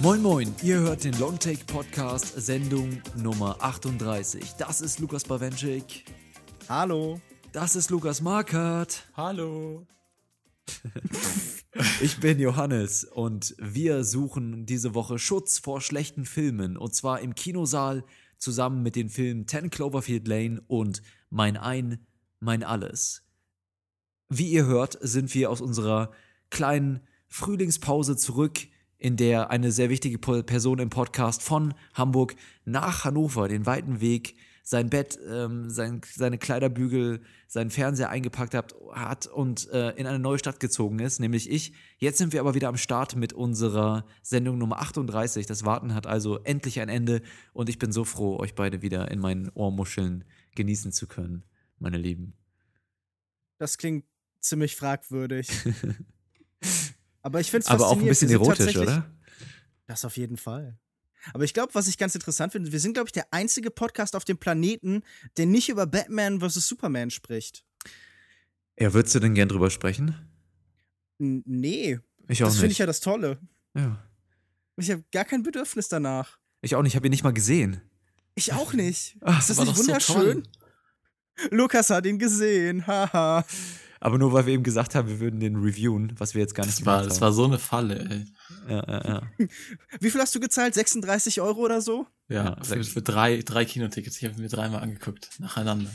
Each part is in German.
Moin Moin, ihr hört den Longtake Podcast Sendung Nummer 38. Das ist Lukas Bawenschik. Hallo. Das ist Lukas Markert. Hallo. Ich bin Johannes und wir suchen diese Woche Schutz vor schlechten Filmen und zwar im Kinosaal zusammen mit den Filmen 10 Cloverfield Lane und Mein Ein, Mein Alles. Wie ihr hört, sind wir aus unserer kleinen Frühlingspause zurück, in der eine sehr wichtige Person im Podcast von Hamburg nach Hannover den weiten Weg sein Bett, ähm, sein, seine Kleiderbügel, seinen Fernseher eingepackt hat, hat und äh, in eine neue Stadt gezogen ist, nämlich ich. Jetzt sind wir aber wieder am Start mit unserer Sendung Nummer 38. Das Warten hat also endlich ein Ende und ich bin so froh, euch beide wieder in meinen Ohrmuscheln genießen zu können, meine Lieben. Das klingt ziemlich fragwürdig. aber ich finde es Aber auch ein bisschen erotisch, oder? Das auf jeden Fall. Aber ich glaube, was ich ganz interessant finde, wir sind, glaube ich, der einzige Podcast auf dem Planeten, der nicht über Batman vs. Superman spricht. Ja, würdest du denn gern drüber sprechen? N nee. Ich auch das finde ich ja das Tolle. ja. Ich habe gar kein Bedürfnis danach. Ich auch nicht, ich habe ihn nicht mal gesehen. Ich auch nicht. Ach, ist das war nicht doch so wunderschön? Lukas hat ihn gesehen, haha. Aber nur weil wir eben gesagt haben, wir würden den reviewen, was wir jetzt gar nicht Das war, gemacht das haben. war so eine Falle, ey. ja, ja, ja. Wie viel hast du gezahlt? 36 Euro oder so? Ja, Ja, für, für drei, drei Kinotickets. Ich habe mir dreimal angeguckt, nacheinander.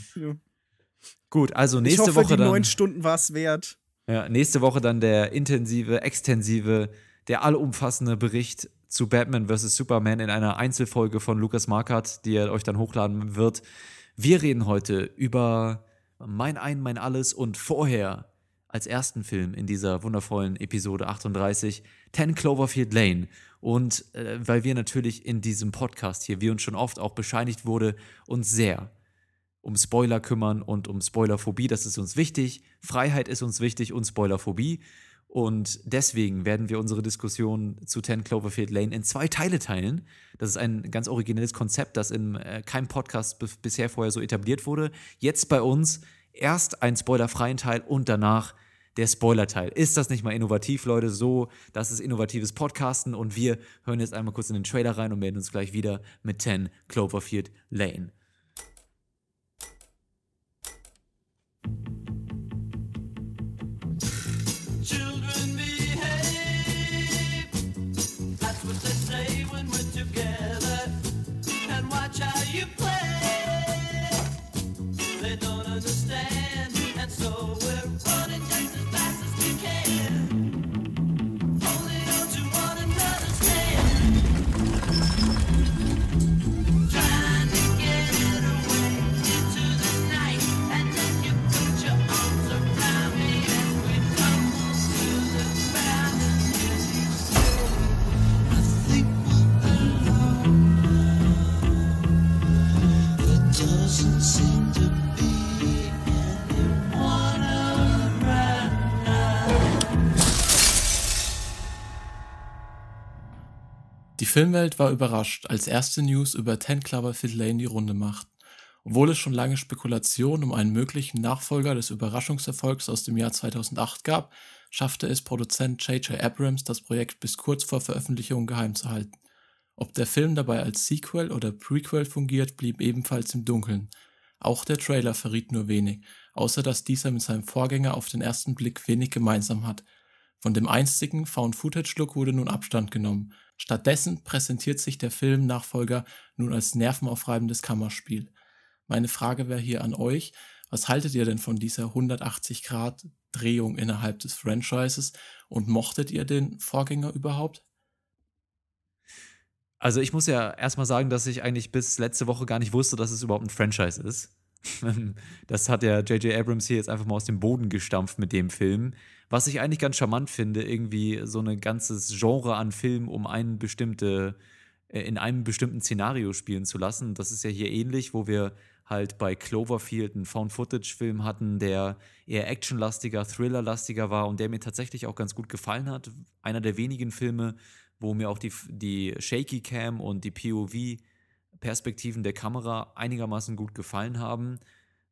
Gut, also ich nächste hoffe, Woche die dann. neun Stunden war es wert. Ja, nächste Woche dann der intensive, extensive, der allumfassende Bericht zu Batman vs. Superman in einer Einzelfolge von Lukas Markert, die er euch dann hochladen wird. Wir reden heute über Mein Ein, Mein Alles und vorher als ersten Film in dieser wundervollen Episode 38 10 Cloverfield Lane. Und äh, weil wir natürlich in diesem Podcast hier, wie uns schon oft auch bescheinigt wurde, uns sehr um Spoiler kümmern und um Spoilerphobie. Das ist uns wichtig. Freiheit ist uns wichtig und Spoilerphobie. Und deswegen werden wir unsere Diskussion zu 10 Cloverfield Lane in zwei Teile teilen. Das ist ein ganz originelles Konzept, das in äh, keinem Podcast bisher vorher so etabliert wurde. Jetzt bei uns erst ein spoilerfreien Teil und danach der Spoiler-Teil. Ist das nicht mal innovativ, Leute? So, das ist innovatives Podcasten und wir hören jetzt einmal kurz in den Trailer rein und melden uns gleich wieder mit 10 Cloverfield Lane. Filmwelt war überrascht, als erste News über 10 Cloverfield Lane die Runde macht. Obwohl es schon lange Spekulationen um einen möglichen Nachfolger des Überraschungserfolgs aus dem Jahr 2008 gab, schaffte es Produzent J.J. Abrams, das Projekt bis kurz vor Veröffentlichung geheim zu halten. Ob der Film dabei als Sequel oder Prequel fungiert, blieb ebenfalls im Dunkeln. Auch der Trailer verriet nur wenig, außer dass dieser mit seinem Vorgänger auf den ersten Blick wenig gemeinsam hat. Von dem einstigen Found-Footage-Look wurde nun Abstand genommen. Stattdessen präsentiert sich der Filmnachfolger nun als nervenaufreibendes Kammerspiel. Meine Frage wäre hier an euch, was haltet ihr denn von dieser 180-Grad-Drehung innerhalb des Franchises und mochtet ihr den Vorgänger überhaupt? Also ich muss ja erstmal sagen, dass ich eigentlich bis letzte Woche gar nicht wusste, dass es überhaupt ein Franchise ist. Das hat ja J.J. Abrams hier jetzt einfach mal aus dem Boden gestampft mit dem Film. Was ich eigentlich ganz charmant finde, irgendwie so ein ganzes Genre an Filmen um einen bestimmte, äh, in einem bestimmten Szenario spielen zu lassen. Das ist ja hier ähnlich, wo wir halt bei Cloverfield einen Found-Footage-Film hatten, der eher actionlastiger, thrillerlastiger war und der mir tatsächlich auch ganz gut gefallen hat. Einer der wenigen Filme, wo mir auch die, die Shaky Cam und die POV Perspektiven der Kamera einigermaßen gut gefallen haben.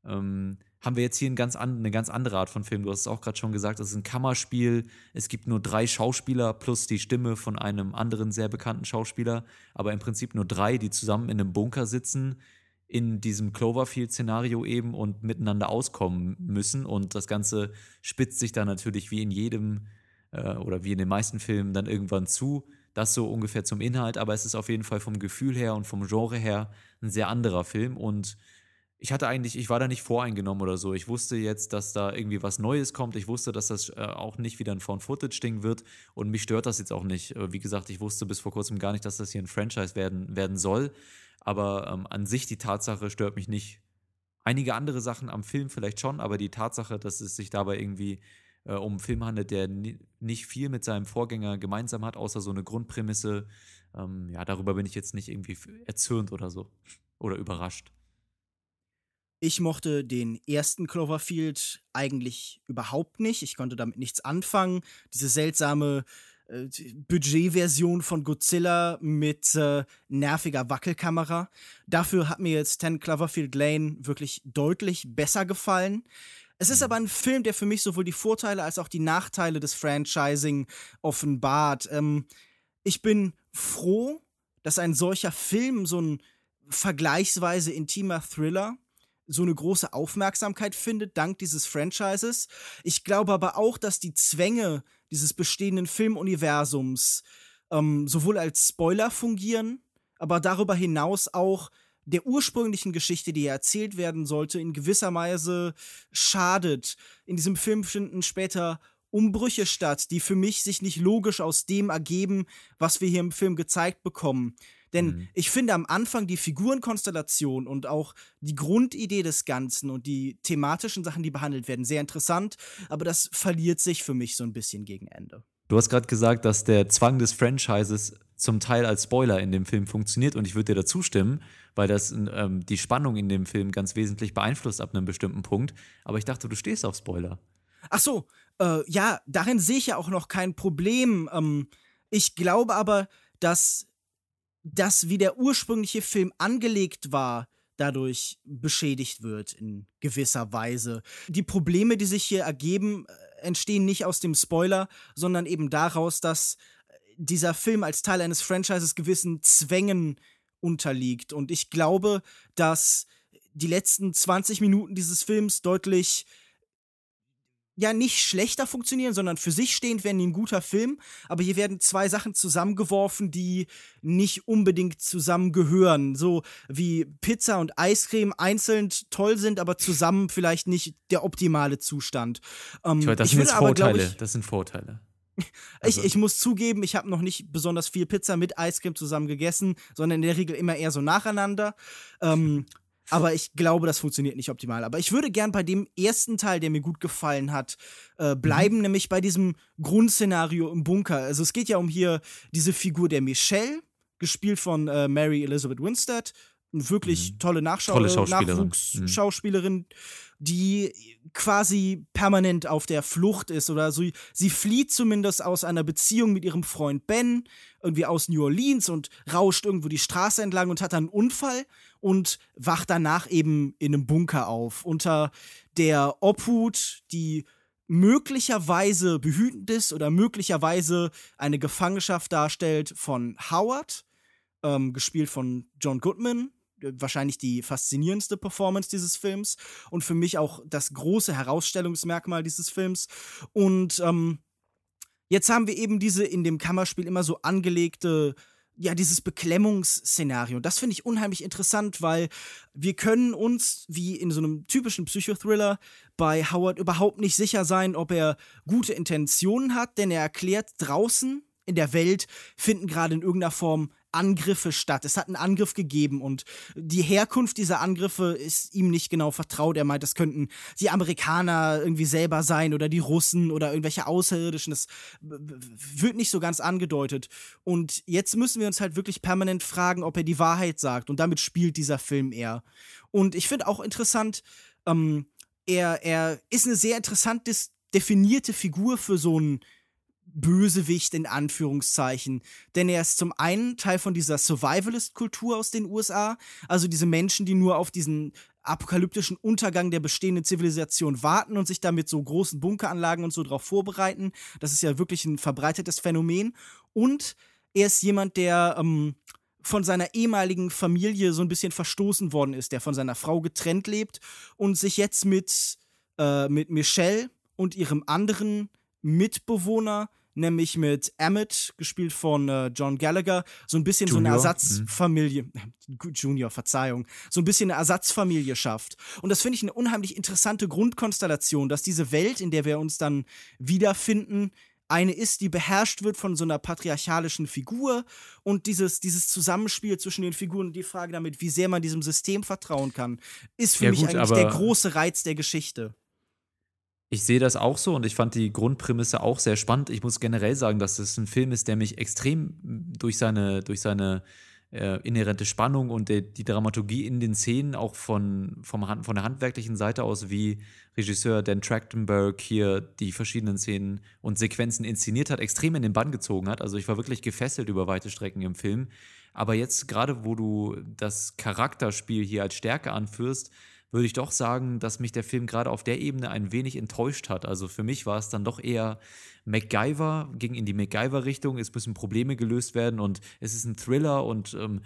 Ähm, haben wir jetzt hier ein ganz an, eine ganz andere Art von Film. Du hast es auch gerade schon gesagt, es ist ein Kammerspiel. Es gibt nur drei Schauspieler plus die Stimme von einem anderen sehr bekannten Schauspieler, aber im Prinzip nur drei, die zusammen in einem Bunker sitzen, in diesem Cloverfield-Szenario eben und miteinander auskommen müssen. Und das Ganze spitzt sich dann natürlich wie in jedem äh, oder wie in den meisten Filmen dann irgendwann zu. Das so ungefähr zum Inhalt, aber es ist auf jeden Fall vom Gefühl her und vom Genre her ein sehr anderer Film und ich hatte eigentlich, ich war da nicht voreingenommen oder so. Ich wusste jetzt, dass da irgendwie was Neues kommt. Ich wusste, dass das äh, auch nicht wieder ein Found-Footage-Ding wird. Und mich stört das jetzt auch nicht. Äh, wie gesagt, ich wusste bis vor kurzem gar nicht, dass das hier ein Franchise werden, werden soll. Aber ähm, an sich die Tatsache stört mich nicht. Einige andere Sachen am Film vielleicht schon, aber die Tatsache, dass es sich dabei irgendwie äh, um einen Film handelt, der ni nicht viel mit seinem Vorgänger gemeinsam hat, außer so eine Grundprämisse, ähm, ja, darüber bin ich jetzt nicht irgendwie erzürnt oder so. Oder überrascht. Ich mochte den ersten Cloverfield eigentlich überhaupt nicht. Ich konnte damit nichts anfangen. Diese seltsame äh, Budgetversion von Godzilla mit äh, nerviger Wackelkamera. Dafür hat mir jetzt 10 Cloverfield Lane wirklich deutlich besser gefallen. Es ist aber ein Film, der für mich sowohl die Vorteile als auch die Nachteile des Franchising offenbart. Ähm, ich bin froh, dass ein solcher Film, so ein vergleichsweise intimer Thriller, so eine große Aufmerksamkeit findet, dank dieses Franchises. Ich glaube aber auch, dass die Zwänge dieses bestehenden Filmuniversums ähm, sowohl als Spoiler fungieren, aber darüber hinaus auch der ursprünglichen Geschichte, die erzählt werden sollte, in gewisser Weise schadet. In diesem Film finden später Umbrüche statt, die für mich sich nicht logisch aus dem ergeben, was wir hier im Film gezeigt bekommen. Denn Mhm. ich finde am Anfang die Figurenkonstellation und auch die Grundidee des Ganzen und die thematischen Sachen, die behandelt werden, sehr interessant, aber das verliert sich für mich so ein bisschen gegen Ende. Du hast gerade gesagt, dass der Zwang des Franchises zum Teil als Spoiler in dem Film funktioniert und ich würde dir dazu stimmen, weil das ähm, die Spannung in dem Film ganz wesentlich beeinflusst ab einem bestimmten Punkt. Aber ich dachte, du stehst auf Spoiler. Ach so, äh, ja, darin sehe ich ja auch noch kein Problem. Ähm, ich glaube aber, dass das, wie der ursprüngliche Film angelegt war, dadurch beschädigt wird in gewisser Weise. Die Probleme, die sich hier ergeben, äh, entstehen nicht aus dem Spoiler, sondern eben daraus, dass äh, dieser Film als Teil eines Franchises gewissen Zwängen unterliegt. Und ich glaube, dass die letzten 20 Minuten dieses Films deutlich ja nicht schlechter funktionieren, sondern für sich stehend werden die ein guter Film. Aber hier werden zwei Sachen zusammengeworfen, die nicht unbedingt zusammengehören. So wie Pizza und Eiscreme einzeln toll sind, aber zusammen vielleicht nicht der optimale Zustand. Ähm, Ich weiß, das ich sind würde jetzt Vorteile. ich, das sind Vorteile. ich, ich muss zugeben, ich habe noch nicht besonders viel Pizza mit Eiscreme zusammen gegessen, sondern in der Regel immer eher so nacheinander. Ähm, aber ich glaube, das funktioniert nicht optimal. Aber ich würde gern bei dem ersten Teil, der mir gut gefallen hat, äh, bleiben, nämlich bei diesem Grundszenario im Bunker. Also es geht ja um hier diese Figur der Michelle, gespielt von äh, Mary Elizabeth Winstead. Eine wirklich tolle Nachschau Tolle äh, Schauspielerin. Nachwuchsschauspielerin, die quasi permanent auf der Flucht ist oder so. Sie flieht zumindest aus einer Beziehung mit ihrem Freund Ben, irgendwie aus New Orleans und rauscht irgendwo die Straße entlang und hat dann einen Unfall und wacht danach eben in einem Bunker auf. Unter der Obhut, die möglicherweise behütend ist oder möglicherweise eine Gefangenschaft darstellt von Howard, ähm, gespielt von John Goodman. Wahrscheinlich die faszinierendste Performance dieses Films und für mich auch das große Herausstellungsmerkmal dieses Films. Und ähm, jetzt haben wir eben diese in dem Kammerspiel immer so angelegte, ja, dieses Beklemmungsszenario. Das finde ich unheimlich interessant, weil wir können uns, wie in so einem typischen Psychothriller, bei Howard überhaupt nicht sicher sein, ob er gute Intentionen hat, denn er erklärt, draußen in der Welt finden gerade in irgendeiner Form Angriffe statt. Es hat einen Angriff gegeben und die Herkunft dieser Angriffe ist ihm nicht genau vertraut. Er meint, das könnten die Amerikaner irgendwie selber sein oder die Russen oder irgendwelche Außerirdischen. Das wird nicht so ganz angedeutet. Und jetzt müssen wir uns halt wirklich permanent fragen, ob er die Wahrheit sagt. Und damit spielt dieser Film eher. Und ich finde auch interessant, ähm, er, er ist eine sehr interessant definierte Figur für so einen Bösewicht in Anführungszeichen. Denn er ist zum einen Teil von dieser Survivalist-Kultur aus den USA, also diese Menschen, die nur auf diesen apokalyptischen Untergang der bestehenden Zivilisation warten und sich damit so großen Bunkeranlagen und so darauf vorbereiten. Das ist ja wirklich ein verbreitetes Phänomen. Und er ist jemand, der ähm, von seiner ehemaligen Familie so ein bisschen verstoßen worden ist, der von seiner Frau getrennt lebt und sich jetzt mit, äh, mit Michelle und ihrem anderen Mitbewohner, nämlich mit Emmett, gespielt von äh, John Gallagher, so ein bisschen so eine Junior, Ersatzfamilie, Gut, Junior, Verzeihung, so ein bisschen eine Ersatzfamilie schafft. Und das finde ich eine unheimlich interessante Grundkonstellation, dass diese Welt, in der wir uns dann wiederfinden, eine ist, die beherrscht wird von so einer patriarchalischen Figur und dieses, dieses Zusammenspiel zwischen den Figuren und die Frage damit, wie sehr man diesem System vertrauen kann, ist für Ja, mich gut, eigentlich der große Reiz der Geschichte. Ich sehe das auch so und ich fand die Grundprämisse auch sehr spannend. Ich muss generell sagen, dass es ein Film ist, der mich extrem durch seine, durch seine äh, inhärente Spannung und der, die Dramaturgie in den Szenen auch von, vom, von der handwerklichen Seite aus, wie Regisseur Dan Trachtenberg hier die verschiedenen Szenen und Sequenzen inszeniert hat, extrem in den Bann gezogen hat. Also ich war wirklich gefesselt über weite Strecken im Film. Aber jetzt gerade, wo du das Charakterspiel hier als Stärke anführst, würde ich doch sagen, dass mich der Film gerade auf der Ebene ein wenig enttäuscht hat. Also für mich war es dann doch eher MacGyver, ging in die MacGyver-Richtung, es müssen Probleme gelöst werden und es ist ein Thriller und ähm,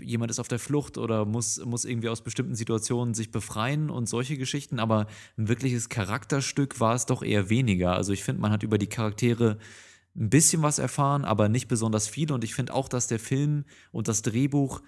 jemand ist auf der Flucht oder muss, muss irgendwie aus bestimmten Situationen sich befreien und solche Geschichten, aber ein wirkliches Charakterstück war es doch eher weniger. Also ich finde, man hat über die Charaktere ein bisschen was erfahren, aber nicht besonders viel. Und ich finde auch, dass der Film und das Drehbuch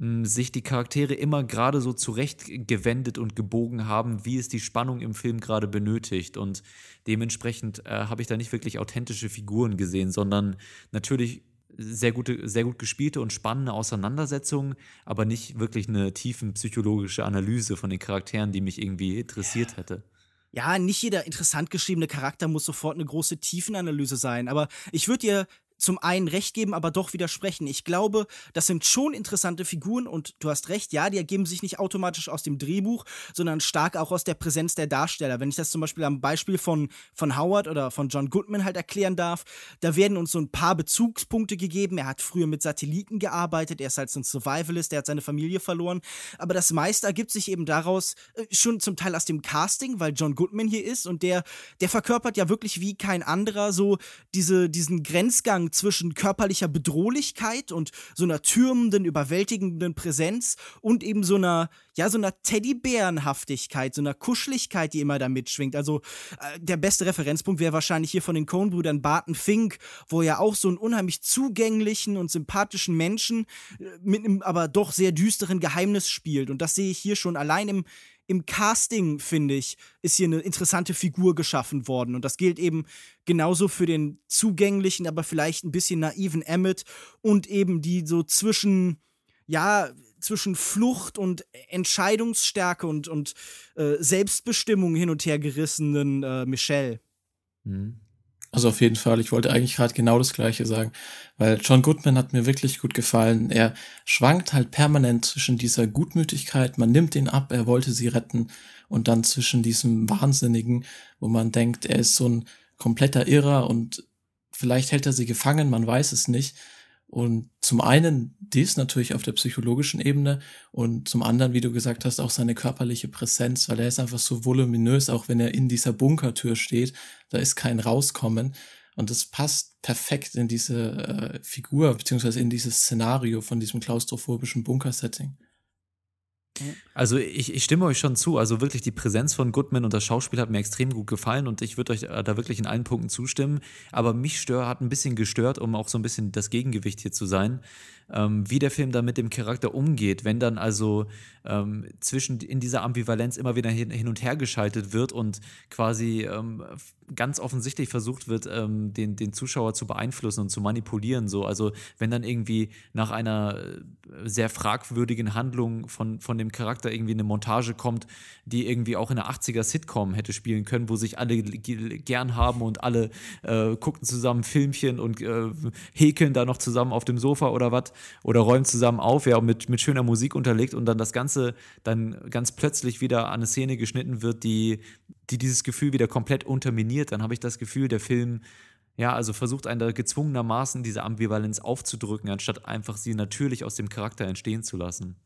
sich die Charaktere immer gerade so zurechtgewendet und gebogen haben, wie es die Spannung im Film gerade benötigt. Und dementsprechend äh, habe ich da nicht wirklich authentische Figuren gesehen, sondern natürlich sehr gute, sehr gut gespielte und spannende Auseinandersetzungen, aber nicht wirklich eine tiefen psychologische Analyse von den Charakteren, die mich irgendwie interessiert hätte. ja, nicht jeder interessant geschriebene Charakter muss sofort eine große Tiefenanalyse sein, aber ich würde dir zum einen recht geben, aber doch widersprechen. Ich glaube, das sind schon interessante Figuren und du hast recht, ja, die ergeben sich nicht automatisch aus dem Drehbuch, sondern stark auch aus der Präsenz der Darsteller. Wenn ich das zum Beispiel am Beispiel von, von Howard oder von John Goodman halt erklären darf, da werden uns so ein paar Bezugspunkte gegeben. Er hat früher mit Satelliten gearbeitet, er ist halt so ein Survivalist, er hat seine Familie verloren, aber das meiste ergibt sich eben daraus, äh, schon zum Teil aus dem Casting, weil John Goodman hier ist und der, der verkörpert ja wirklich wie kein anderer so diese, diesen Grenzgang zwischen körperlicher Bedrohlichkeit und so einer türmenden, überwältigenden Präsenz und eben so einer, ja, so einer Teddybärenhaftigkeit, so einer Kuscheligkeit, die immer da mitschwingt. Also äh, der beste Referenzpunkt wäre wahrscheinlich hier von den Coen-Brüdern Barton Fink, wo er auch so einen unheimlich zugänglichen und sympathischen Menschen äh, mit einem aber doch sehr düsteren Geheimnis spielt. Und das sehe ich hier schon allein im, im Casting, finde ich, ist hier eine interessante Figur geschaffen worden. Und das gilt eben genauso für den zugänglichen, aber vielleicht ein bisschen naiven Emmett und eben die so zwischen, ja, zwischen Flucht und Entscheidungsstärke und, und äh, Selbstbestimmung hin und her gerissenen äh, Michelle. Mhm. Also auf jeden Fall. Ich wollte eigentlich gerade genau das Gleiche sagen, weil John Goodman hat mir wirklich gut gefallen. Er schwankt halt permanent zwischen dieser Gutmütigkeit, man nimmt ihn ab, er wollte sie retten, und dann zwischen diesem Wahnsinnigen, wo man denkt, er ist so ein kompletter Irrer und vielleicht hält er sie gefangen, man weiß es nicht. Und zum einen dies natürlich auf der psychologischen Ebene und zum anderen, wie du gesagt hast, auch seine körperliche Präsenz, weil er ist einfach so voluminös, auch wenn er in dieser Bunkertür steht, da ist kein Rauskommen. Und das passt perfekt in diese äh, Figur, beziehungsweise in dieses Szenario von diesem klaustrophobischen Bunkersetting. Also ich, ich stimme euch schon zu. Also wirklich die Präsenz von Goodman und das Schauspiel hat mir extrem gut gefallen und ich würde euch äh, da wirklich in allen Punkten zustimmen. Aber mich stör, hat ein bisschen gestört, um auch so ein bisschen das Gegengewicht hier zu sein, ähm, wie der Film da mit dem Charakter umgeht, wenn dann also ähm, zwischen in dieser Ambivalenz immer wieder hin, hin und her geschaltet wird und quasi ähm, ganz offensichtlich versucht wird, ähm, den, den Zuschauer zu beeinflussen und zu manipulieren. So. Also wenn dann irgendwie nach einer äh, sehr fragwürdigen Handlung von, von dem Charakter irgendwie eine Montage kommt, die irgendwie auch in einer 80er-Sitcom hätte spielen können, wo sich alle gern haben und alle äh, gucken zusammen Filmchen und äh, häkeln da noch zusammen auf dem Sofa oder was oder räumen zusammen auf, ja, mit, mit schöner Musik unterlegt und dann das Ganze dann ganz plötzlich wieder an eine Szene geschnitten wird, die, die dieses Gefühl wieder komplett unterminiert, dann habe ich das Gefühl, der Film ja, also versucht einer gezwungenermaßen diese Ambivalenz aufzudrücken, anstatt einfach sie natürlich aus dem Charakter entstehen zu lassen.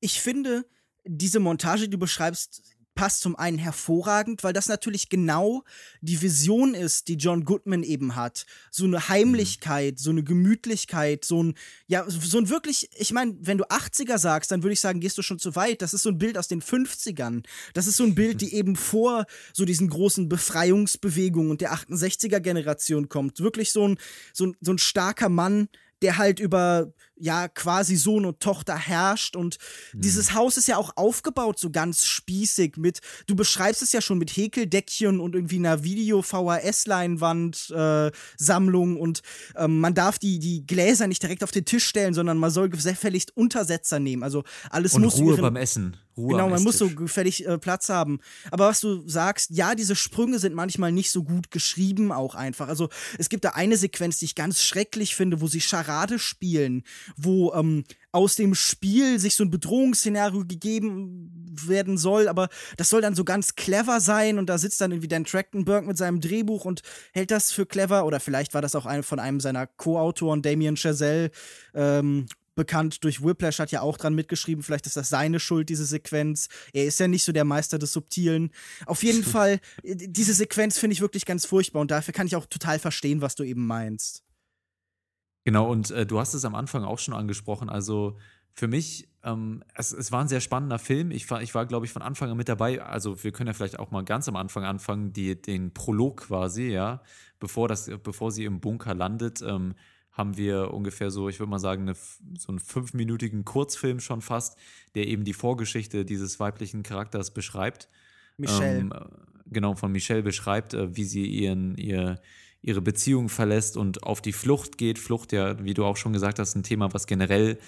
Ich finde, diese Montage, die du beschreibst, passt zum einen hervorragend, weil das natürlich genau die Vision ist, die John Goodman eben hat. So eine Heimlichkeit, so eine Gemütlichkeit, so ein, ja, so ein wirklich, ich meine, wenn du 80er sagst, dann würde ich sagen, gehst du schon zu weit. Das ist so ein Bild aus den 50ern. Das ist so ein Bild, die eben vor so diesen großen Befreiungsbewegungen und der 68er Generation kommt. Wirklich so ein, so ein, so ein starker Mann, der halt über ja quasi Sohn und Tochter herrscht und dieses Haus ist ja auch aufgebaut so ganz spießig mit du beschreibst es ja schon mit Häkeldeckchen und irgendwie einer Video VHS Leinwand äh, Sammlung und ähm, man darf die die Gläser nicht direkt auf den Tisch stellen, sondern man soll gefälligst Untersetzer nehmen. Also alles Und muss Ruhe ihren- beim Essen. Ruhe Genau, man muss so gefällig äh, Platz haben. Aber was du sagst, ja, diese Sprünge sind manchmal nicht so gut geschrieben, auch einfach. Also es gibt da eine Sequenz, die ich ganz schrecklich finde, wo sie Charade spielen, wo ähm, aus dem Spiel sich so ein Bedrohungsszenario gegeben werden soll, aber das soll dann so ganz clever sein und da sitzt dann irgendwie Dan Trachtenberg mit seinem Drehbuch und hält das für clever oder vielleicht war das auch ein, von einem seiner Co-Autoren, Damien Chazelle, ähm, bekannt durch Whiplash, hat ja auch dran mitgeschrieben. Vielleicht ist das seine Schuld, diese Sequenz. Er ist ja nicht so der Meister des Subtilen. Auf jeden Fall, äh, diese Sequenz finde ich wirklich ganz furchtbar und dafür kann ich auch total verstehen, was du eben meinst. Genau, und äh, du hast es am Anfang auch schon angesprochen. Also für mich, ähm, es, es war ein sehr spannender Film. Ich war, ich war glaube ich, von Anfang an mit dabei. Also wir können ja vielleicht auch mal ganz am Anfang anfangen, die, den Prolog quasi, ja, bevor, das, bevor sie im Bunker landet. Ähm, haben wir ungefähr so, ich würde mal sagen, eine, so einen fünfminütigen Kurzfilm schon fast, der eben die Vorgeschichte dieses weiblichen Charakters beschreibt. Michelle. Ähm, äh, genau, von Michelle beschreibt, äh, wie sie ihren, ihr, ihre Beziehung verlässt und auf die Flucht geht. Flucht ja, wie du auch schon gesagt hast, ein Thema, was generell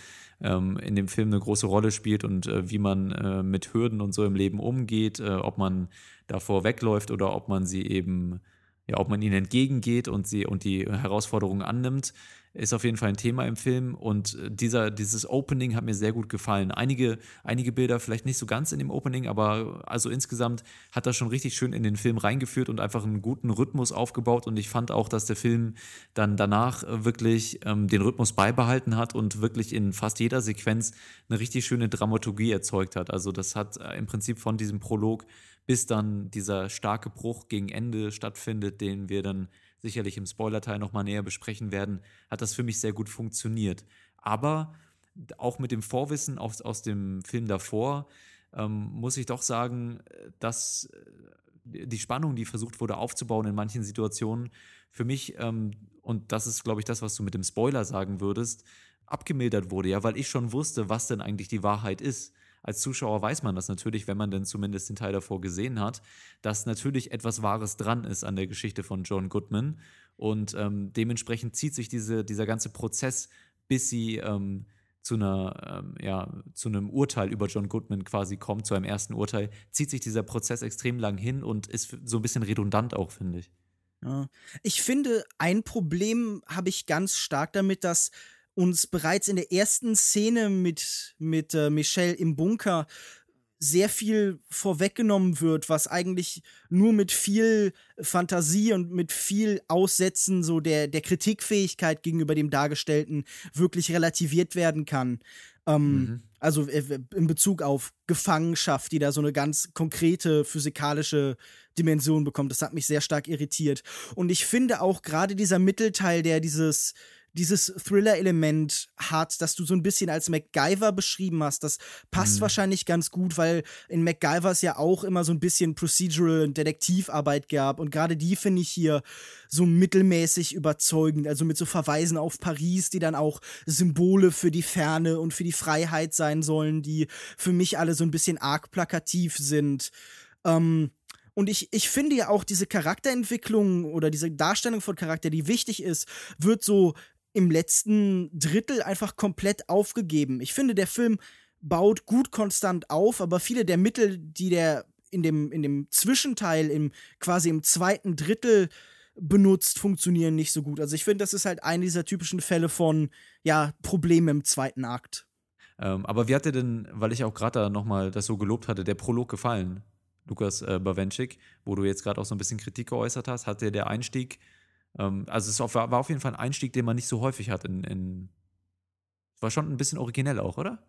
ähm, in dem Film eine große Rolle spielt und äh, wie man äh, mit Hürden und so im Leben umgeht, äh, ob man davor wegläuft oder ob man sie eben, ja, ob man ihnen entgegengeht und sie und die Herausforderungen annimmt, ist auf jeden Fall ein Thema im Film. Und äh, dieser, dieses Opening hat mir sehr gut gefallen. Einige, einige Bilder vielleicht nicht so ganz in dem Opening, aber also insgesamt hat das schon richtig schön in den Film reingeführt und einfach einen guten Rhythmus aufgebaut. Und ich fand auch, dass der Film dann danach äh, wirklich ähm, den Rhythmus beibehalten hat und wirklich in fast jeder Sequenz eine richtig schöne Dramaturgie erzeugt hat. Also das hat äh, im Prinzip von diesem Prolog bis dann dieser starke Bruch gegen Ende stattfindet, den wir dann sicherlich im Spoilerteil nochmal näher besprechen werden, hat das für mich sehr gut funktioniert. Aber auch mit dem Vorwissen aus, aus dem Film davor ähm, muss ich doch sagen, dass äh, die Spannung, die versucht wurde aufzubauen in manchen Situationen, für mich, ähm, und das ist, glaube ich, das, was du mit dem Spoiler sagen würdest, abgemildert wurde, ja, weil ich schon wusste, was denn eigentlich die Wahrheit ist. Als Zuschauer weiß man das natürlich, wenn man denn zumindest den Teil davor gesehen hat, dass natürlich etwas Wahres dran ist an der Geschichte von John Goodman. Und ähm, dementsprechend zieht sich diese, dieser ganze Prozess, bis sie ähm, zu, einer, ähm, ja, zu einem Urteil über John Goodman quasi kommt, zu einem ersten Urteil, zieht sich dieser Prozess extrem lang hin und ist so ein bisschen redundant auch, finde ich. Ja. Ich finde, ein Problem habe ich ganz stark damit, dass uns bereits in der ersten Szene mit, mit äh, Michelle im Bunker sehr viel vorweggenommen wird, was eigentlich nur mit viel Fantasie und mit viel Aussetzen so der, der Kritikfähigkeit gegenüber dem Dargestellten wirklich relativiert werden kann. Ähm, Also äh, in Bezug auf Gefangenschaft, die da so eine ganz konkrete physikalische Dimension bekommt. Das hat mich sehr stark irritiert. Und ich finde auch gerade dieser Mittelteil, der dieses dieses Thriller-Element hat, das du so ein bisschen als MacGyver beschrieben hast, das passt wahrscheinlich ganz gut, weil in MacGyver es ja auch immer so ein bisschen Procedural und Detektivarbeit gab. Und gerade die finde ich hier so mittelmäßig überzeugend, also mit so Verweisen auf Paris, die dann auch Symbole für die Ferne und für die Freiheit sein sollen, die für mich alle so ein bisschen arg plakativ sind. Ähm, und ich, ich finde ja auch diese Charakterentwicklung oder diese Darstellung von Charakter, die wichtig ist, wird so im letzten Drittel einfach komplett aufgegeben. Ich finde, der Film baut gut konstant auf, aber viele der Mittel, die der in dem, in dem Zwischenteil, im, quasi im zweiten Drittel benutzt, funktionieren nicht so gut. Also ich finde, das ist halt einer dieser typischen Fälle von, ja, Problemen im zweiten Akt. Ähm, aber wie hat dir denn, weil ich auch gerade da nochmal das so gelobt hatte, der Prolog gefallen, Lukas äh, Bawenschik, wo du jetzt gerade auch so ein bisschen Kritik geäußert hast? Hat dir der Einstieg Ähm, also es war, auf jeden Fall ein Einstieg, den man nicht so häufig hat. In, in war schon ein bisschen originell auch, oder?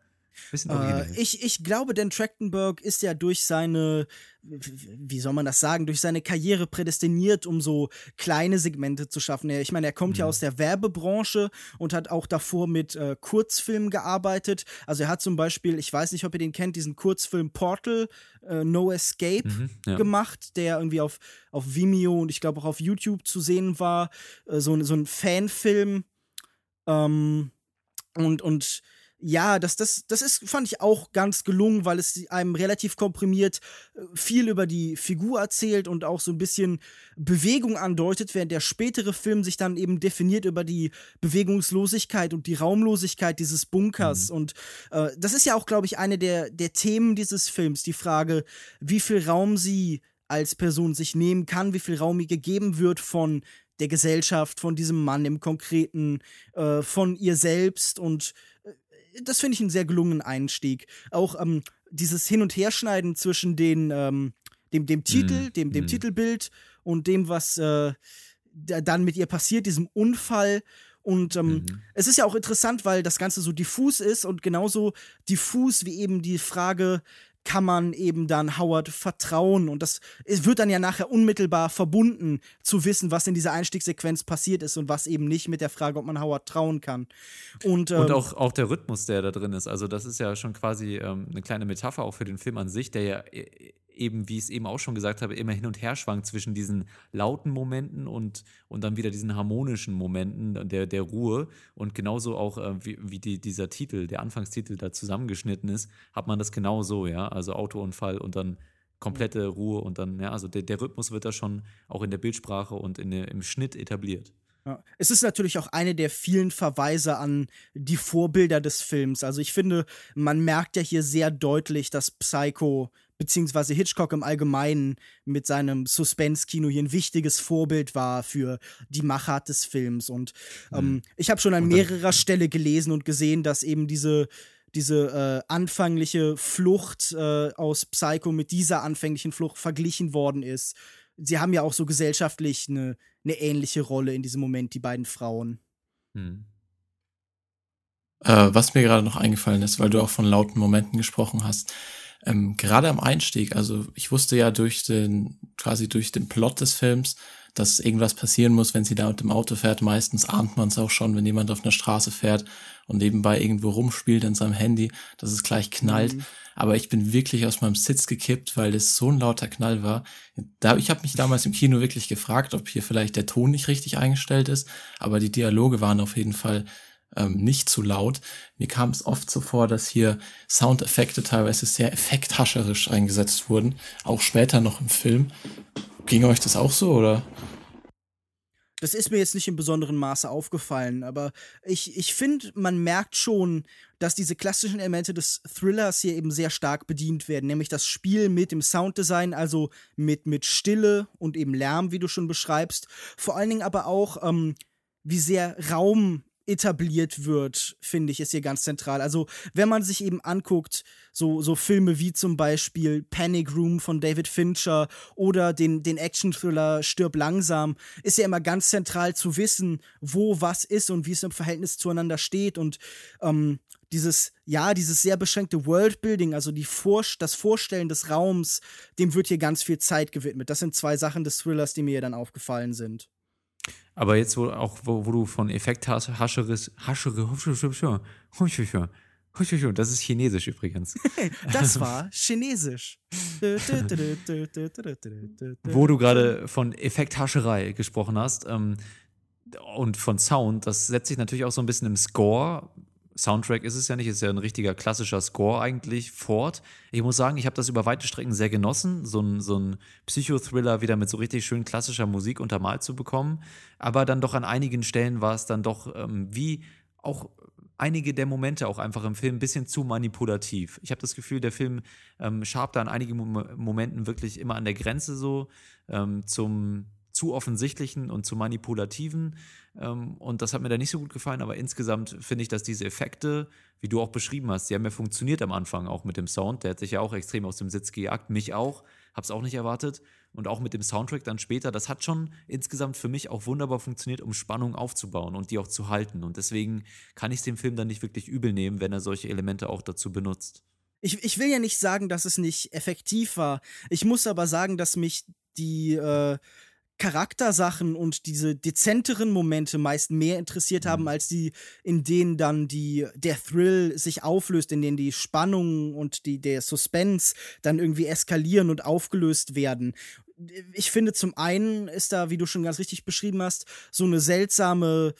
Bisschen. Äh, ich, ich glaube, Dan Trachtenberg ist ja durch seine, wie soll man das sagen, durch seine Karriere prädestiniert, um so kleine Segmente zu schaffen. Ich meine, er kommt ja aus der Werbebranche und hat auch davor mit äh, Kurzfilmen gearbeitet. Also er hat zum Beispiel, ich weiß nicht, ob ihr den kennt, diesen Kurzfilm Portal, äh, No Escape Mhm, ja. gemacht, der irgendwie auf, auf Vimeo und ich glaube auch auf YouTube zu sehen war. Äh, so, ein- so ein Fanfilm. Ähm, und, und ja, das, das, das ist, fand ich auch ganz gelungen, weil es einem relativ komprimiert äh, viel über die Figur erzählt und auch so ein bisschen Bewegung andeutet, während der spätere Film sich dann eben definiert über die Bewegungslosigkeit und die Raumlosigkeit dieses Bunkers. Und äh, das ist ja auch, glaube ich, eine der, der Themen dieses Films, die Frage, wie viel Raum sie als Person sich nehmen kann, wie viel Raum ihr gegeben wird von der Gesellschaft, von diesem Mann im Konkreten, äh, von ihr selbst und das finde ich einen sehr gelungenen Einstieg. Auch ähm, dieses Hin- und Herschneiden zwischen den, ähm, dem, dem Titel, Mm, dem, dem mm. Titelbild und dem, was äh, da, dann mit ihr passiert, diesem Unfall. Und ähm, Mhm. es ist ja auch interessant, weil das Ganze so diffus ist und genauso diffus wie eben die Frage, kann man eben dann Howard vertrauen? Und das wird dann ja nachher unmittelbar verbunden, zu wissen, was in dieser Einstiegssequenz passiert ist und was eben nicht mit der Frage, ob man Howard trauen kann. Und, ähm, Und auch, auch der Rhythmus, der da drin ist. Also, das ist ja schon quasi ähm, eine kleine Metapher auch für den Film an sich, der ja e- eben, wie ich es eben auch schon gesagt habe, immer hin und her schwankt zwischen diesen lauten Momenten und, und dann wieder diesen harmonischen Momenten der, der Ruhe. Und genauso auch, äh, wie, wie die, dieser Titel, der Anfangstitel da zusammengeschnitten ist, hat man das genau so, ja. Also Autounfall und dann komplette Ruhe und dann, ja, also der, der Rhythmus wird da schon auch in der Bildsprache und in der, im Schnitt etabliert. Ja. Es ist natürlich auch eine der vielen Verweise an die Vorbilder des Films. Also ich finde, man merkt ja hier sehr deutlich, dass Psycho beziehungsweise Hitchcock im Allgemeinen mit seinem Suspense-Kino hier ein wichtiges Vorbild war für die Machart des Films. Und ähm, ich habe schon an mehrerer Stelle gelesen und gesehen, dass eben diese diese äh, anfängliche Flucht äh, aus Psycho mit dieser anfänglichen Flucht verglichen worden ist. Sie haben ja auch so gesellschaftlich eine, eine ähnliche Rolle in diesem Moment, die beiden Frauen. Hm. Äh, was mir gerade noch eingefallen ist, weil du auch von lauten Momenten gesprochen hast. Ähm, gerade am Einstieg, also ich wusste ja durch den, quasi durch den Plot des Films, dass irgendwas passieren muss, wenn sie da mit dem Auto fährt. Meistens ahnt man es auch schon, wenn jemand auf einer Straße fährt und nebenbei irgendwo rumspielt an seinem Handy, dass es gleich knallt. Aber ich bin wirklich aus meinem Sitz gekippt, weil es so ein lauter Knall war. Da, ich habe mich damals im Kino wirklich gefragt, ob hier vielleicht der Ton nicht richtig eingestellt ist, aber die Dialoge waren auf jeden Fall ähm, nicht zu laut. Mir kam es oft so vor, dass hier Soundeffekte teilweise sehr effekthascherisch eingesetzt wurden, auch später noch im Film. Ging euch das auch so, oder? Das ist mir jetzt nicht im besonderen Maße aufgefallen, aber ich, ich finde, man merkt schon, dass diese klassischen Elemente des Thrillers hier eben sehr stark bedient werden, nämlich das Spiel mit dem Sounddesign, also mit, mit Stille und eben Lärm, wie du schon beschreibst. Vor allen Dingen aber auch, ähm, wie sehr Raum etabliert wird, finde ich, ist hier ganz zentral. Also, wenn man sich eben anguckt, so, so Filme wie zum Beispiel Panic Room von David Fincher oder den, den Action-Thriller Stirb langsam, ist ja immer ganz zentral zu wissen, wo was ist und wie es im Verhältnis zueinander steht und ähm, dieses, ja, dieses sehr beschränkte Worldbuilding, also die Vor das Vorstellen des Raums, dem wird hier ganz viel Zeit gewidmet. Das sind zwei Sachen des Thrillers, die mir dann aufgefallen sind. Aber jetzt, wo, auch wo, wo du von Effekt hast, Hascheris, Haschere, das ist Chinesisch übrigens. Das war Chinesisch. wo du gerade von Effekthascherei gesprochen hast ähm, und von Sound, das setzt sich natürlich auch so ein bisschen im Score. Soundtrack ist es ja nicht, ist ja ein richtiger klassischer Score eigentlich fort. Ich muss sagen, ich habe das über weite Strecken sehr genossen, so ein, so ein Psychothriller wieder mit so richtig schön klassischer Musik untermalt zu bekommen. Aber dann doch an einigen Stellen war es dann doch ähm, wie auch einige der Momente auch einfach im Film ein bisschen zu manipulativ. Ich habe das Gefühl, der Film ähm, schabt da an einigen Mom Momenten wirklich immer an der Grenze so ähm, zum, zu offensichtlichen und zu manipulativen. Ähm, und das hat mir da nicht so gut gefallen, aber insgesamt finde ich, dass diese Effekte, wie du auch beschrieben hast, die haben ja funktioniert am Anfang auch mit dem Sound. Der hat sich ja auch extrem aus dem Sitz gejagt, mich auch, hab's auch nicht erwartet. Und auch mit dem Soundtrack dann später, das hat schon insgesamt für mich auch wunderbar funktioniert, um Spannung aufzubauen und die auch zu halten. Und deswegen kann ich dem Film dann nicht wirklich übel nehmen, wenn er solche Elemente auch dazu benutzt. Ich, ich will ja nicht sagen, dass es nicht effektiv war. Ich muss aber sagen, dass mich die äh, Charaktersachen und diese dezenteren Momente meist mehr interessiert haben, als die, in denen dann die, der Thrill sich auflöst, in denen die Spannung und die, der Suspense dann irgendwie eskalieren und aufgelöst werden. Ich finde, zum einen ist da, wie du schon ganz richtig beschrieben hast, so eine seltsame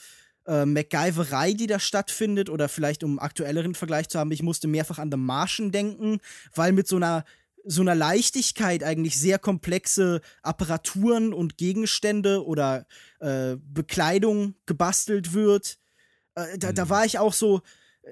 äh, MacGyverei, die da stattfindet, oder vielleicht um einen aktuelleren Vergleich zu haben, ich musste mehrfach an The Martian denken, weil mit so einer so einer Leichtigkeit eigentlich sehr komplexe Apparaturen und Gegenstände oder äh, Bekleidung gebastelt wird. Äh, da, da war ich auch so,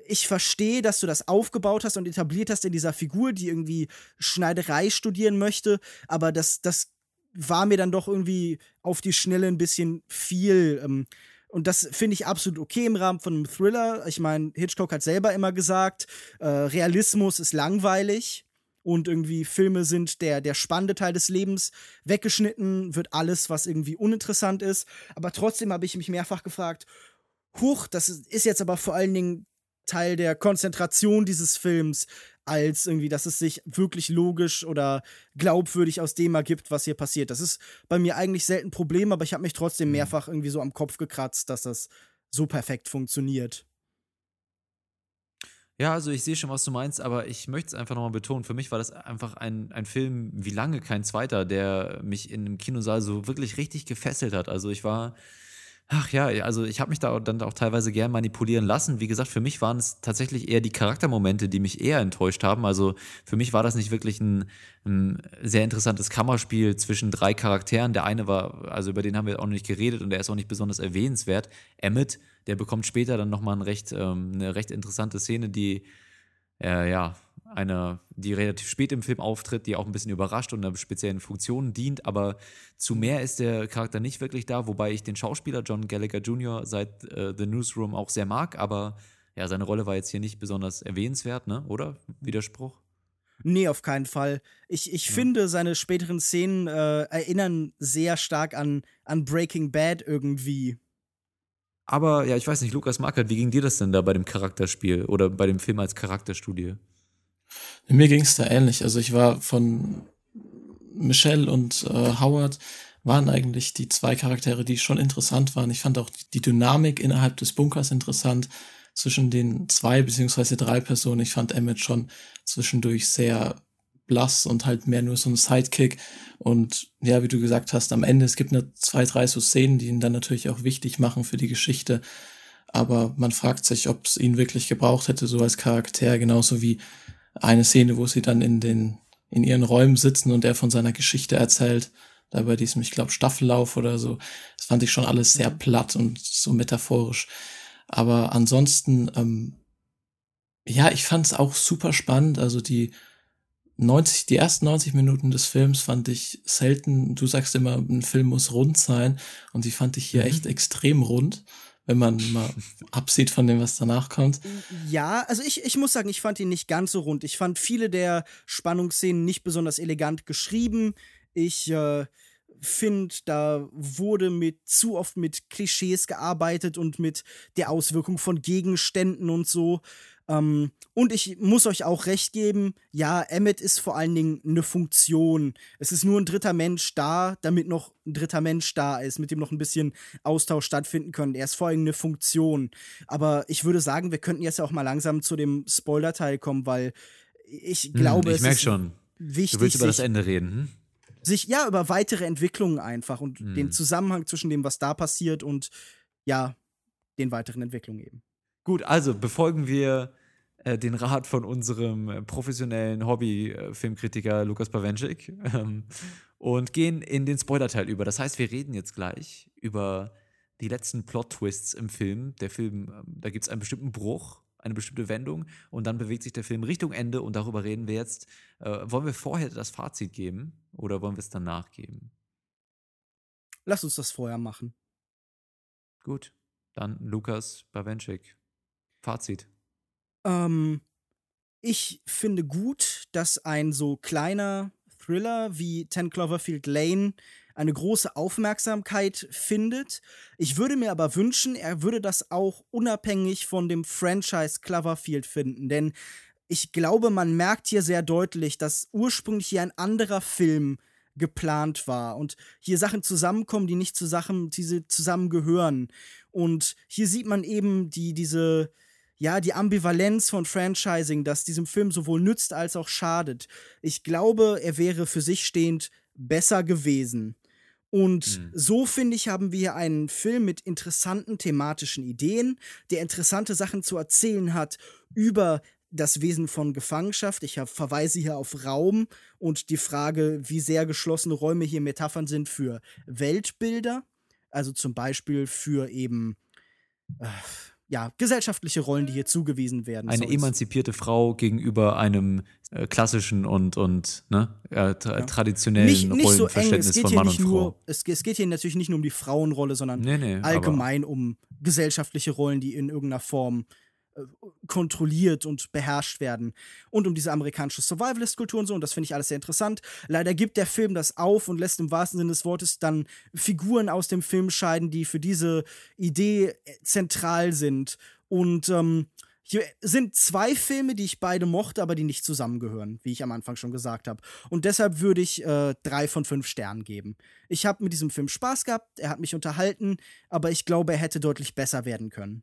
ich verstehe, dass du das aufgebaut hast und etabliert hast in dieser Figur, die irgendwie Schneiderei studieren möchte, aber das, das war mir dann doch irgendwie auf die Schnelle ein bisschen viel. Ähm, und das finde ich absolut okay im Rahmen von einem Thriller. Ich meine, Hitchcock hat selber immer gesagt, äh, Realismus ist langweilig und irgendwie Filme sind der, der spannende Teil des Lebens. Weggeschnitten wird alles, was irgendwie uninteressant ist. Aber trotzdem habe ich mich mehrfach gefragt, huch, das ist jetzt aber vor allen Dingen Teil der Konzentration dieses Films, als irgendwie, dass es sich wirklich logisch oder glaubwürdig aus dem ergibt, was hier passiert. Das ist bei mir eigentlich selten ein Problem, aber ich habe mich trotzdem mehrfach irgendwie so am Kopf gekratzt, dass das so perfekt funktioniert. Ja, also ich sehe schon, was du meinst, aber ich möchte es einfach nochmal betonen. Für mich war das einfach ein, ein Film, wie lange kein zweiter, der mich in einem Kinosaal so wirklich richtig gefesselt hat. Also ich war, ach ja, also ich habe mich da dann auch teilweise gern manipulieren lassen. Wie gesagt, für mich waren es tatsächlich eher die Charaktermomente, die mich eher enttäuscht haben. Also für mich war das nicht wirklich ein, ein sehr interessantes Kammerspiel zwischen drei Charakteren. Der eine war, also über den haben wir auch noch nicht geredet und der ist auch nicht besonders erwähnenswert. Emmett, der bekommt später dann nochmal ein recht, ähm, eine recht interessante Szene, die äh, ja, eine, die relativ spät im Film auftritt, die auch ein bisschen überrascht und einer speziellen Funktion dient, aber zu mehr ist der Charakter nicht wirklich da, wobei ich den Schauspieler John Gallagher Jr. seit äh, The Newsroom auch sehr mag, aber ja, seine Rolle war jetzt hier nicht besonders erwähnenswert, ne? Oder? Widerspruch? Nee, auf keinen Fall. Ich, ich finde, seine späteren Szenen äh, erinnern sehr stark an, an Breaking Bad irgendwie. Aber ja, ich weiß nicht, Lukas Markert, wie ging dir das denn da bei dem Charakterspiel oder bei dem Film als Charakterstudie? Mir ging es da ähnlich. Also ich war von Michelle und äh, Howard waren eigentlich die zwei Charaktere, die schon interessant waren. Ich fand auch die Dynamik innerhalb des Bunkers interessant zwischen den zwei beziehungsweise drei Personen. Ich fand Emmett schon zwischendurch sehr blass und halt mehr nur so ein Sidekick. Und ja, wie du gesagt hast, am Ende, es gibt nur zwei, drei so Szenen, die ihn dann natürlich auch wichtig machen für die Geschichte. Aber man fragt sich, ob es ihn wirklich gebraucht hätte, so als Charakter, genauso wie eine Szene, wo sie dann in den, in ihren Räumen sitzen und er von seiner Geschichte erzählt. Da bei diesem, ich glaube, Staffellauf oder so. Das fand ich schon alles sehr platt und so metaphorisch. Aber ansonsten, ähm, ja, ich fand es auch super spannend. Also die 90, die ersten 90 Minuten des Films fand ich selten. Du sagst immer, ein Film muss rund sein. Und die fand ich hier Mhm. echt extrem rund, wenn man mal absieht von dem, was danach kommt. Ja, also ich, ich muss sagen, ich fand ihn nicht ganz so rund. Ich fand viele der Spannungsszenen nicht besonders elegant geschrieben. Ich äh, finde, da wurde mit zu oft mit Klischees gearbeitet und mit der Auswirkung von Gegenständen und so. Ähm, und ich muss euch auch recht geben, ja, Emmet ist vor allen Dingen eine Funktion. Es ist nur ein dritter Mensch da, damit noch ein dritter Mensch da ist, mit dem noch ein bisschen Austausch stattfinden kann. Er ist vor allem eine Funktion. Aber ich würde sagen, wir könnten jetzt auch mal langsam zu dem Spoiler-Teil kommen, weil ich glaube, Hm, ich es ist schon. wichtig, Du willst über das Ende reden, hm? sich ja über weitere Entwicklungen einfach und Hm. den Zusammenhang zwischen dem, was da passiert und ja, den weiteren Entwicklungen eben. Gut, also befolgen wir äh, den Rat von unserem äh, professionellen Hobby-Filmkritiker Lukas Pawenschik ähm, und gehen in den Spoiler-Teil über. Das heißt, wir reden jetzt gleich über die letzten Plot-Twists im Film. Der Film, ähm, da gibt es einen bestimmten Bruch, eine bestimmte Wendung und dann bewegt sich der Film Richtung Ende und darüber reden wir jetzt. Äh, wollen wir vorher das Fazit geben oder wollen wir es danach geben? Lass uns das vorher machen. Gut. Dann Lukas Bawenschik. Fazit. Ähm, ich finde gut, dass ein so kleiner Thriller wie 10 Cloverfield Lane eine große Aufmerksamkeit findet. Ich würde mir aber wünschen, er würde das auch unabhängig von dem Franchise Cloverfield finden, denn ich glaube, man merkt hier sehr deutlich, dass ursprünglich hier ein anderer Film geplant war und hier Sachen zusammenkommen, die nicht zu Sachen, diese zusammengehören. Und hier sieht man eben die, diese, ja, die Ambivalenz von Franchising, das diesem Film sowohl nützt als auch schadet. Ich glaube, er wäre für sich stehend besser gewesen. Und Mhm. so, finde ich, haben wir hier einen Film mit interessanten thematischen Ideen, der interessante Sachen zu erzählen hat über das Wesen von Gefangenschaft. Ich verweise hier auf Raum und die Frage, wie sehr geschlossene Räume hier Metaphern sind für Weltbilder. Also zum Beispiel für eben äh, ja, gesellschaftliche Rollen, die hier zugewiesen werden. Eine soll's. emanzipierte Frau gegenüber einem äh, klassischen und, und ne, äh, tra traditionellen nicht, nicht so Rollenverständnis geht von hier Mann und Frau. nur, es, es geht hier natürlich nicht nur um die Frauenrolle, sondern Nee, nee, allgemein um gesellschaftliche Rollen, die in irgendeiner Form kontrolliert und beherrscht werden. Und um diese amerikanische Survivalist-Kultur und so. Und das finde ich alles sehr interessant. Leider gibt der Film das auf und lässt im wahrsten Sinne des Wortes dann Figuren aus dem Film scheiden, die für diese Idee äh, zentral sind. Und ähm, hier sind zwei Filme, die ich beide mochte, aber die nicht zusammengehören, wie ich am Anfang schon gesagt habe. Und deshalb würde ich äh, drei von fünf Sternen geben. Ich habe mit diesem Film Spaß gehabt, er hat mich unterhalten, aber ich glaube, er hätte deutlich besser werden können.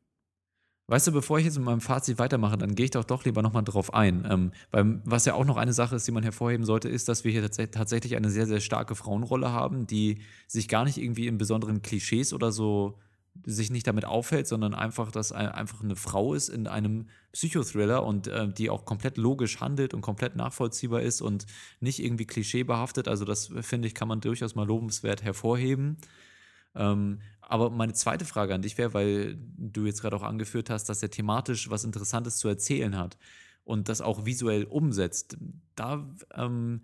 Weißt du, bevor ich jetzt mit meinem Fazit weitermache, dann gehe ich doch doch lieber nochmal drauf ein. Ähm, weil was ja auch noch eine Sache ist, die man hervorheben sollte, ist, dass wir hier tats tatsächlich eine sehr, sehr starke Frauenrolle haben, die sich gar nicht irgendwie in besonderen Klischees oder so sich nicht damit auffällt, sondern einfach, dass ein, einfach eine Frau ist in einem Psychothriller und äh, die auch komplett logisch handelt und komplett nachvollziehbar ist und nicht irgendwie klischeebehaftet. Also das finde ich, kann man durchaus mal lobenswert hervorheben. Ähm, aber meine zweite Frage an dich wäre, weil du jetzt gerade auch angeführt hast, dass er thematisch was Interessantes zu erzählen hat und das auch visuell umsetzt. Da, ähm,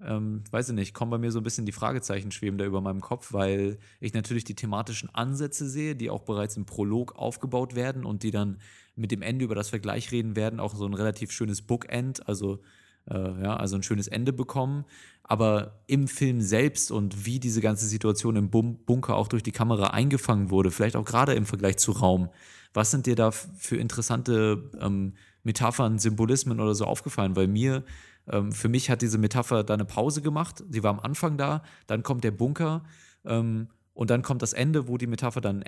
ähm, weiß ich nicht, kommen bei mir so ein bisschen die Fragezeichen schweben da über meinem Kopf, weil ich natürlich die thematischen Ansätze sehe, die auch bereits im Prolog aufgebaut werden und die dann mit dem Ende, über das wir gleich reden werden, auch so ein relativ schönes Bookend, also äh, ja, also ein schönes Ende bekommen. Aber im Film selbst und wie diese ganze Situation im Bunker auch durch die Kamera eingefangen wurde, vielleicht auch gerade im Vergleich zu Raum, was sind dir da für interessante ähm, Metaphern, Symbolismen oder so aufgefallen? Weil mir, ähm, für mich hat diese Metapher da eine Pause gemacht. Sie war am Anfang da, dann kommt der Bunker ähm, und dann kommt das Ende, wo die Metapher dann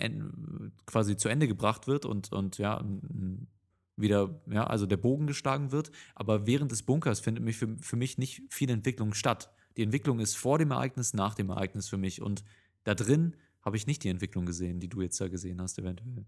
quasi zu Ende gebracht wird und, und ja, n- wieder, ja, also der Bogen geschlagen wird. Aber während des Bunkers findet mich für, für mich nicht viel Entwicklung statt. Die Entwicklung ist vor dem Ereignis, nach dem Ereignis für mich. Und da drin habe ich nicht die Entwicklung gesehen, die du jetzt da gesehen hast, eventuell.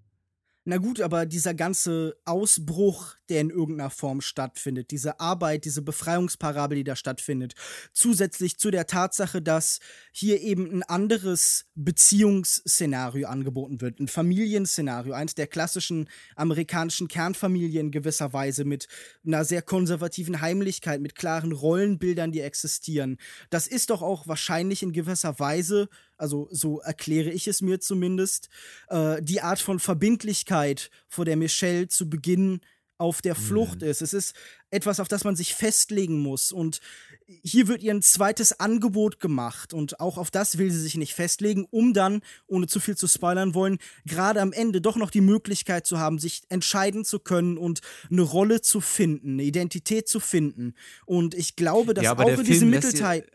Na gut, aber dieser ganze Ausbruch, der in irgendeiner Form stattfindet, diese Arbeit, diese Befreiungsparabel, die da stattfindet, zusätzlich zu der Tatsache, dass hier eben ein anderes Beziehungsszenario angeboten wird, ein Familienszenario, eins der klassischen amerikanischen Kernfamilien in gewisser Weise mit einer sehr konservativen Heimlichkeit, mit klaren Rollenbildern, die existieren. Das ist doch auch wahrscheinlich in gewisser Weise also so erkläre ich es mir zumindest, äh, die Art von Verbindlichkeit, vor der Michelle zu Beginn auf der Flucht ist. Es ist etwas, auf das man sich festlegen muss. Und hier wird ihr ein zweites Angebot gemacht. Und auch auf das will sie sich nicht festlegen, um dann, ohne zu viel zu spoilern wollen, gerade am Ende doch noch die Möglichkeit zu haben, sich entscheiden zu können und eine Rolle zu finden, eine Identität zu finden. Und ich glaube, dass Ja, auch in diesem Mittelteil.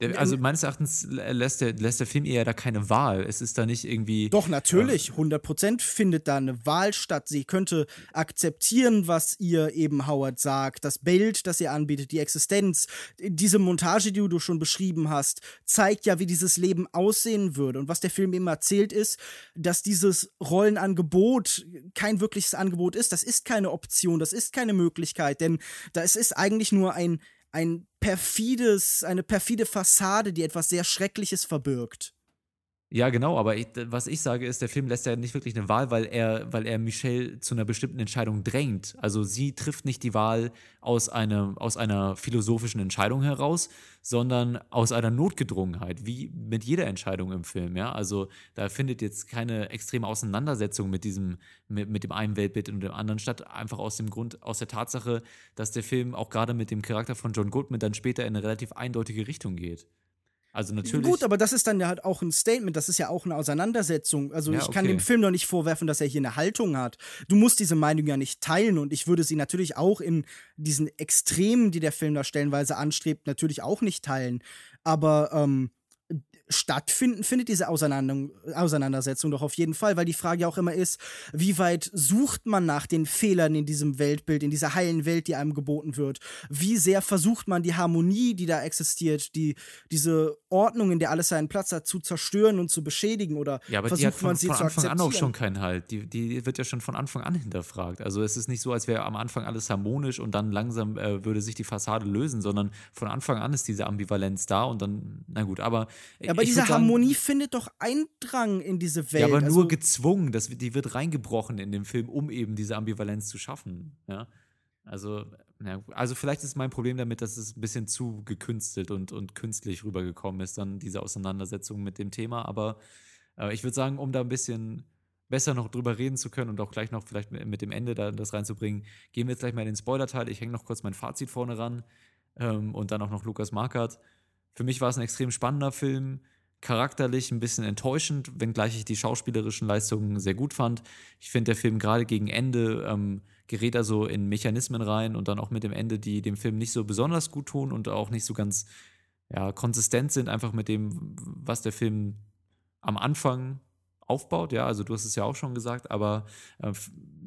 Der, also meines Erachtens lässt der, lässt der Film ja da keine Wahl. Es ist da nicht irgendwie. Doch, natürlich. 100% findet da eine Wahl statt. Sie könnte akzeptieren, was ihr eben Howard sagt, das Bild, das ihr anbietet, die Existenz. Diese Montage, die du schon beschrieben hast, zeigt ja, wie dieses Leben aussehen würde. Und was der Film eben erzählt ist, dass dieses Rollenangebot kein wirkliches Angebot ist. Das ist keine Option, das ist keine Möglichkeit, denn da es ist eigentlich nur ein, ein perfides, eine perfide Fassade, die etwas sehr Schreckliches verbirgt. Ja, genau, aber ich, was ich sage ist, der Film lässt ja nicht wirklich eine Wahl, weil er, weil er Michelle zu einer bestimmten Entscheidung drängt. Also sie trifft nicht die Wahl aus, eine, aus einer philosophischen Entscheidung heraus, sondern aus einer Notgedrungenheit, wie mit jeder Entscheidung im Film, ja. Also da findet jetzt keine extreme Auseinandersetzung mit diesem, mit, mit dem einen Weltbild und dem anderen statt, einfach aus dem Grund, aus der Tatsache, dass der Film auch gerade mit dem Charakter von John Goodman dann später in eine relativ eindeutige Richtung geht. Also natürlich. Gut, aber das ist dann ja halt auch ein Statement, das ist ja auch eine Auseinandersetzung. Also Ja, ich kann okay. dem Film doch nicht vorwerfen, dass er hier eine Haltung hat. Du musst diese Meinung ja nicht teilen und ich würde sie natürlich auch in diesen Extremen, die der Film da stellenweise anstrebt, natürlich auch nicht teilen. Aber ähm, stattfinden findet diese Auseinander Auseinandersetzung doch auf jeden Fall, weil die Frage ja auch immer ist, wie weit sucht man nach den Fehlern in diesem Weltbild, in dieser heilen Welt, die einem geboten wird? Wie sehr versucht man die Harmonie, die da existiert, die, diese Ordnung, in der alles seinen Platz hat, zu zerstören und zu beschädigen oder Ja, aber die versucht hat von, man sie von zu Anfang an auch schon keinen Halt. Die, die wird ja schon von Anfang an hinterfragt. Also es ist nicht so, als wäre am Anfang alles harmonisch und dann langsam äh, würde sich die Fassade lösen, sondern von Anfang an ist diese Ambivalenz da und dann, na gut, aber. Ja, aber diese würd sagen, Harmonie findet doch Eindrang in diese Welt. Ja, aber nur also, gezwungen, das, die wird reingebrochen in dem Film, um eben diese Ambivalenz zu schaffen. Ja? Also, ja, also vielleicht ist mein Problem damit, dass es ein bisschen zu gekünstelt und, und künstlich rübergekommen ist, dann diese Auseinandersetzung mit dem Thema. Aber äh, ich würde sagen, um da ein bisschen besser noch drüber reden zu können und auch gleich noch vielleicht mit, mit dem Ende da, das reinzubringen, gehen wir jetzt gleich mal in den Spoiler-Teil. Ich hänge noch kurz mein Fazit vorne ran ähm, und dann auch noch Lukas Markert. Für mich war es ein extrem spannender Film, charakterlich ein bisschen enttäuschend, wenngleich ich die schauspielerischen Leistungen sehr gut fand. Ich finde, der Film gerade gegen Ende ähm, gerät er so in Mechanismen rein und dann auch mit dem Ende, die dem Film nicht so besonders gut tun und auch nicht so ganz ja, konsistent sind, einfach mit dem, was der Film am Anfang aufbaut. Ja, also du hast es ja auch schon gesagt, aber äh,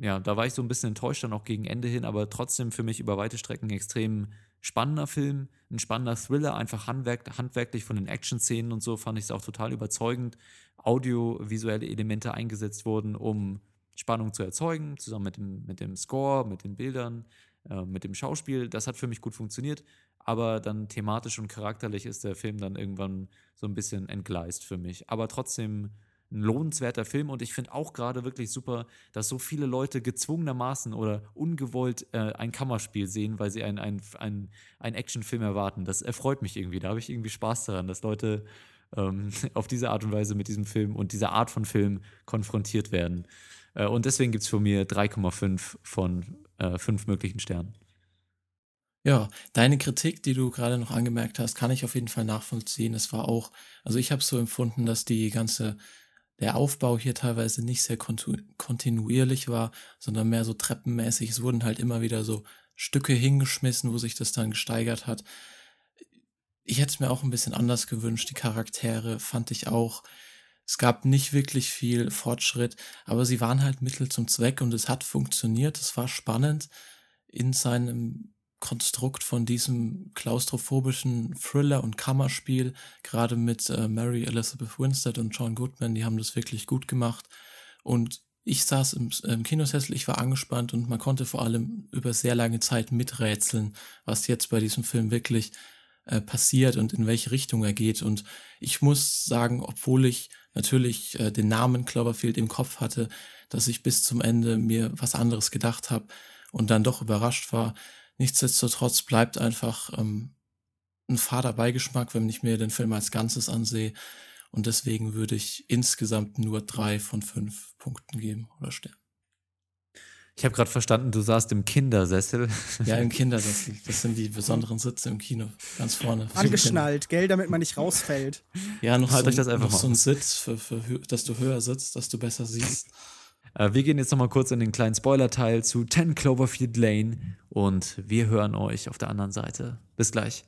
ja, da war ich so ein bisschen enttäuscht dann auch gegen Ende hin, aber trotzdem für mich über weite Strecken extrem spannender Film, ein spannender Thriller, einfach handwerk handwerklich von den Action-Szenen und so fand ich es auch total überzeugend. Audiovisuelle Elemente eingesetzt wurden, um Spannung zu erzeugen, zusammen mit dem, mit dem Score, mit den Bildern, äh, mit dem Schauspiel. Das hat für mich gut funktioniert, aber dann thematisch und charakterlich ist der Film dann irgendwann so ein bisschen entgleist für mich. Aber trotzdem ein lohnenswerter Film und ich finde auch gerade wirklich super, dass so viele Leute gezwungenermaßen oder ungewollt äh, ein Kammerspiel sehen, weil sie einen ein, ein, Actionfilm erwarten. Das erfreut mich irgendwie. Da habe ich irgendwie Spaß daran, dass Leute ähm, auf diese Art und Weise mit diesem Film und dieser Art von Film konfrontiert werden. Äh, und deswegen gibt es von mir 3,5 von äh, 5 möglichen Sternen. Ja, deine Kritik, die du gerade noch angemerkt hast, kann ich auf jeden Fall nachvollziehen. Es war auch, also ich habe es so empfunden, dass die ganze, der Aufbau hier teilweise nicht sehr kontinuierlich war, sondern mehr so treppenmäßig. Es wurden halt immer wieder so Stücke hingeschmissen, wo sich das dann gesteigert hat. Ich hätte es mir auch ein bisschen anders gewünscht. Die Charaktere fand ich auch. Es gab nicht wirklich viel Fortschritt, aber sie waren halt Mittel zum Zweck und es hat funktioniert. Es war spannend in seinem Konstrukt von diesem klaustrophobischen Thriller und Kammerspiel, gerade mit äh, Mary Elizabeth Winstead und John Goodman, die haben das wirklich gut gemacht. Und ich saß im, im Kinosessel, ich war angespannt und man konnte vor allem über sehr lange Zeit miträtseln, was jetzt bei diesem Film wirklich äh, passiert und in welche Richtung er geht. Und ich muss sagen, obwohl ich natürlich äh, den Namen Cloverfield im Kopf hatte, dass ich bis zum Ende mir was anderes gedacht habe und dann doch überrascht war. Nichtsdestotrotz bleibt einfach ähm, ein fader Beigeschmack, wenn ich mir den Film als Ganzes ansehe. Und deswegen würde ich insgesamt nur drei von fünf Punkten geben oder Sternen. Ich habe gerade verstanden, du saßt im Kindersessel. Ja, im Kindersessel. Das sind die besonderen Sitze im Kino. Ganz vorne. Angeschnallt, gell, damit man nicht rausfällt. Ja, noch, Halt so, euch das einfach noch mal so ein. Sitz, für, für, dass du höher sitzt, dass du besser siehst. Äh, wir gehen jetzt nochmal kurz in den kleinen Spoiler-Teil zu 10 Cloverfield Lane und wir hören euch auf der anderen Seite. Bis gleich.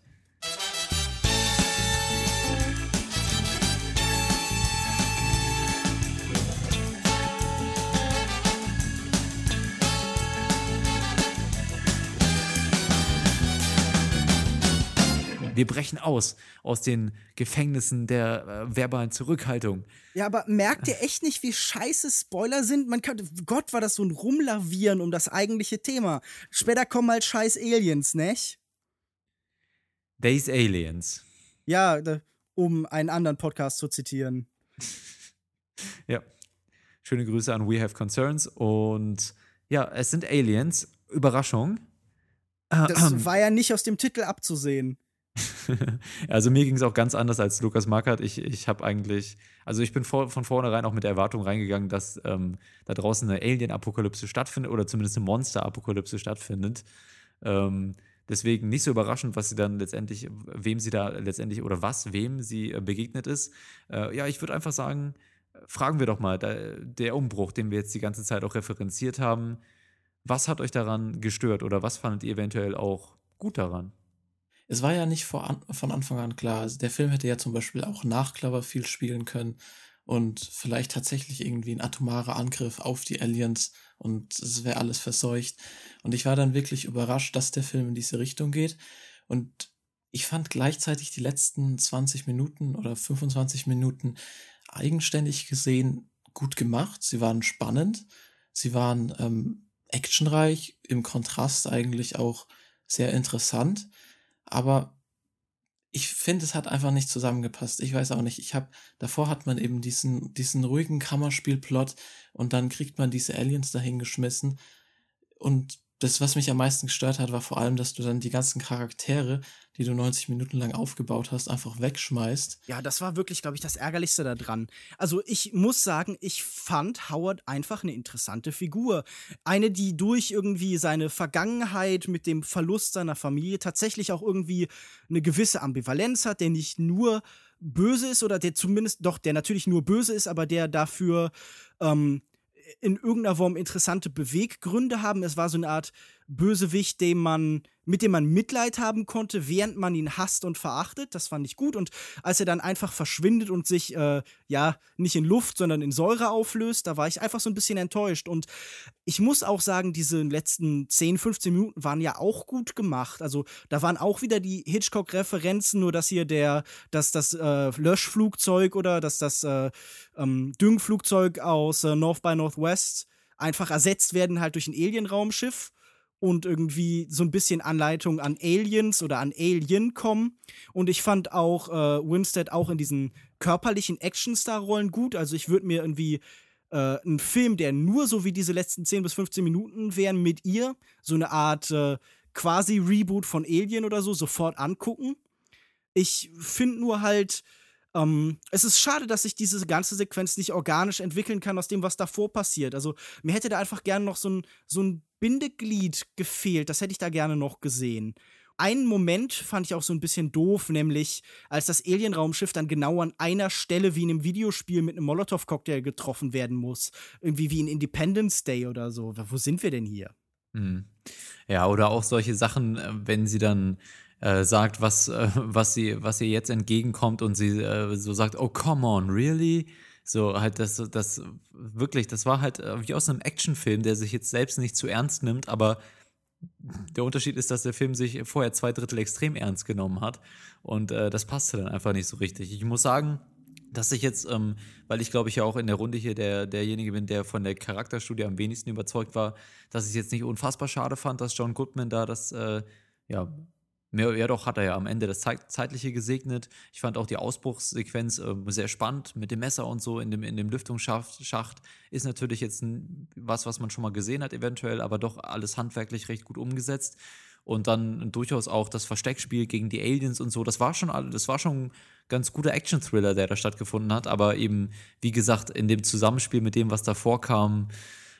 Wir brechen aus aus den Gefängnissen der äh, verbalen Zurückhaltung. Ja, aber merkt ihr echt nicht, wie scheiße Spoiler sind? Man kann, Gott, war das so ein Rumlavieren um das eigentliche Thema. Später kommen halt scheiß Aliens, nicht? Days Aliens. Ja, um einen anderen Podcast zu zitieren. Ja. Schöne Grüße an We Have Concerns. Und ja, es sind Aliens. Überraschung. Das war ja nicht aus dem Titel abzusehen. Also mir ging es auch ganz anders als Lukas Markert. Ich, ich habe eigentlich, also ich bin vor, von vornherein auch mit der Erwartung reingegangen, dass ähm, da draußen eine Alien-Apokalypse stattfindet oder zumindest eine Monster-Apokalypse stattfindet. Ähm, deswegen nicht so überraschend, was sie dann letztendlich, wem sie da letztendlich oder was, wem sie äh, begegnet ist. Äh, ja, ich würde einfach sagen, fragen wir doch mal, da, der Umbruch, den wir jetzt die ganze Zeit auch referenziert haben, was hat euch daran gestört oder was fandet ihr eventuell auch gut daran? Es war ja nicht vor von Anfang an klar. Also der Film hätte ja zum Beispiel auch nach Cloverfield spielen können und vielleicht tatsächlich irgendwie ein atomarer Angriff auf die Aliens und es wäre alles verseucht. Und ich war dann wirklich überrascht, dass der Film in diese Richtung geht. Und ich fand gleichzeitig die letzten 20 Minuten oder 25 Minuten eigenständig gesehen gut gemacht. Sie waren spannend, sie waren ähm, actionreich, im Kontrast eigentlich auch sehr interessant. Aber ich finde, es hat einfach nicht zusammengepasst. Ich weiß auch nicht. Ich habe davor hat man eben diesen diesen ruhigen Kammerspielplot und dann kriegt man diese Aliens dahin geschmissen und das, was mich am meisten gestört hat, war vor allem, dass du dann die ganzen Charaktere, die du 90 Minuten lang aufgebaut hast, einfach wegschmeißt. Ja, das war wirklich, glaube ich, das Ärgerlichste daran. Also ich muss sagen, ich fand Howard einfach eine interessante Figur. Eine, die durch irgendwie seine Vergangenheit mit dem Verlust seiner Familie tatsächlich auch irgendwie eine gewisse Ambivalenz hat, der nicht nur böse ist oder der zumindest, doch, der natürlich nur böse ist, aber der dafür ähm, in irgendeiner Form interessante Beweggründe haben. Es war so eine Art Bösewicht, dem man, mit dem man Mitleid haben konnte, während man ihn hasst und verachtet. Das fand ich gut. Und als er dann einfach verschwindet und sich, äh, ja, nicht in Luft, sondern in Säure auflöst, da war ich einfach so ein bisschen enttäuscht. Und ich muss auch sagen, diese letzten 10, 15 Minuten waren ja auch gut gemacht. Also da waren auch wieder die Hitchcock-Referenzen, nur dass hier der, dass das äh, Löschflugzeug oder dass das äh, ähm, Düngflugzeug aus äh, North by Northwest einfach ersetzt werden halt durch ein Alien-Raumschiff und irgendwie so ein bisschen Anleitung an Aliens oder an Alien kommen. Und ich fand auch äh, Winstead auch in diesen körperlichen Actionstar-Rollen gut. Also ich würde mir irgendwie äh, einen Film, der nur so wie diese letzten 10 bis 15 Minuten wären mit ihr, so eine Art äh, quasi Reboot von Alien oder so, sofort angucken. Ich finde nur halt, ähm, es ist schade, dass sich diese ganze Sequenz nicht organisch entwickeln kann aus dem, was davor passiert. Also mir hätte da einfach gerne noch so ein, so ein Bindeglied gefehlt. Das hätte ich da gerne noch gesehen. Einen Moment fand ich auch so ein bisschen doof, nämlich als das Alien-Raumschiff dann genau an einer Stelle wie in einem Videospiel mit einem Molotow-Cocktail getroffen werden muss. Irgendwie wie in Independence Day oder so. Wo sind wir denn hier? Hm. Ja, oder auch solche Sachen, äh, wenn sie dann äh, sagt, was, äh, was, sie, was ihr jetzt entgegenkommt und sie äh, so sagt, oh, come on, really? So, halt, das, das wirklich, das war halt äh, wie aus einem Actionfilm, der sich jetzt selbst nicht zu ernst nimmt, aber der Unterschied ist, dass der Film sich vorher zwei Drittel extrem ernst genommen hat und äh, das passte dann einfach nicht so richtig. Ich muss sagen, dass ich jetzt, ähm, weil ich glaube ich ja auch in der Runde hier der, derjenige bin, der von der Charakterstudie am wenigsten überzeugt war, dass ich es jetzt nicht unfassbar schade fand, dass John Goodman da das, äh, ja, mehr, ja doch, hat er ja am Ende das Zeit, Zeitliche gesegnet. Ich fand auch die Ausbruchssequenz äh, sehr spannend mit dem Messer und so in dem, in dem Lüftungsschacht. Schacht. Ist natürlich jetzt ein, was, was man schon mal gesehen hat, eventuell, aber doch alles handwerklich recht gut umgesetzt. Und dann durchaus auch das Versteckspiel gegen die Aliens und so. Das war schon, das war schon ein ganz guter Action-Thriller, der da stattgefunden hat. Aber eben, wie gesagt, in dem Zusammenspiel mit dem, was davor kam,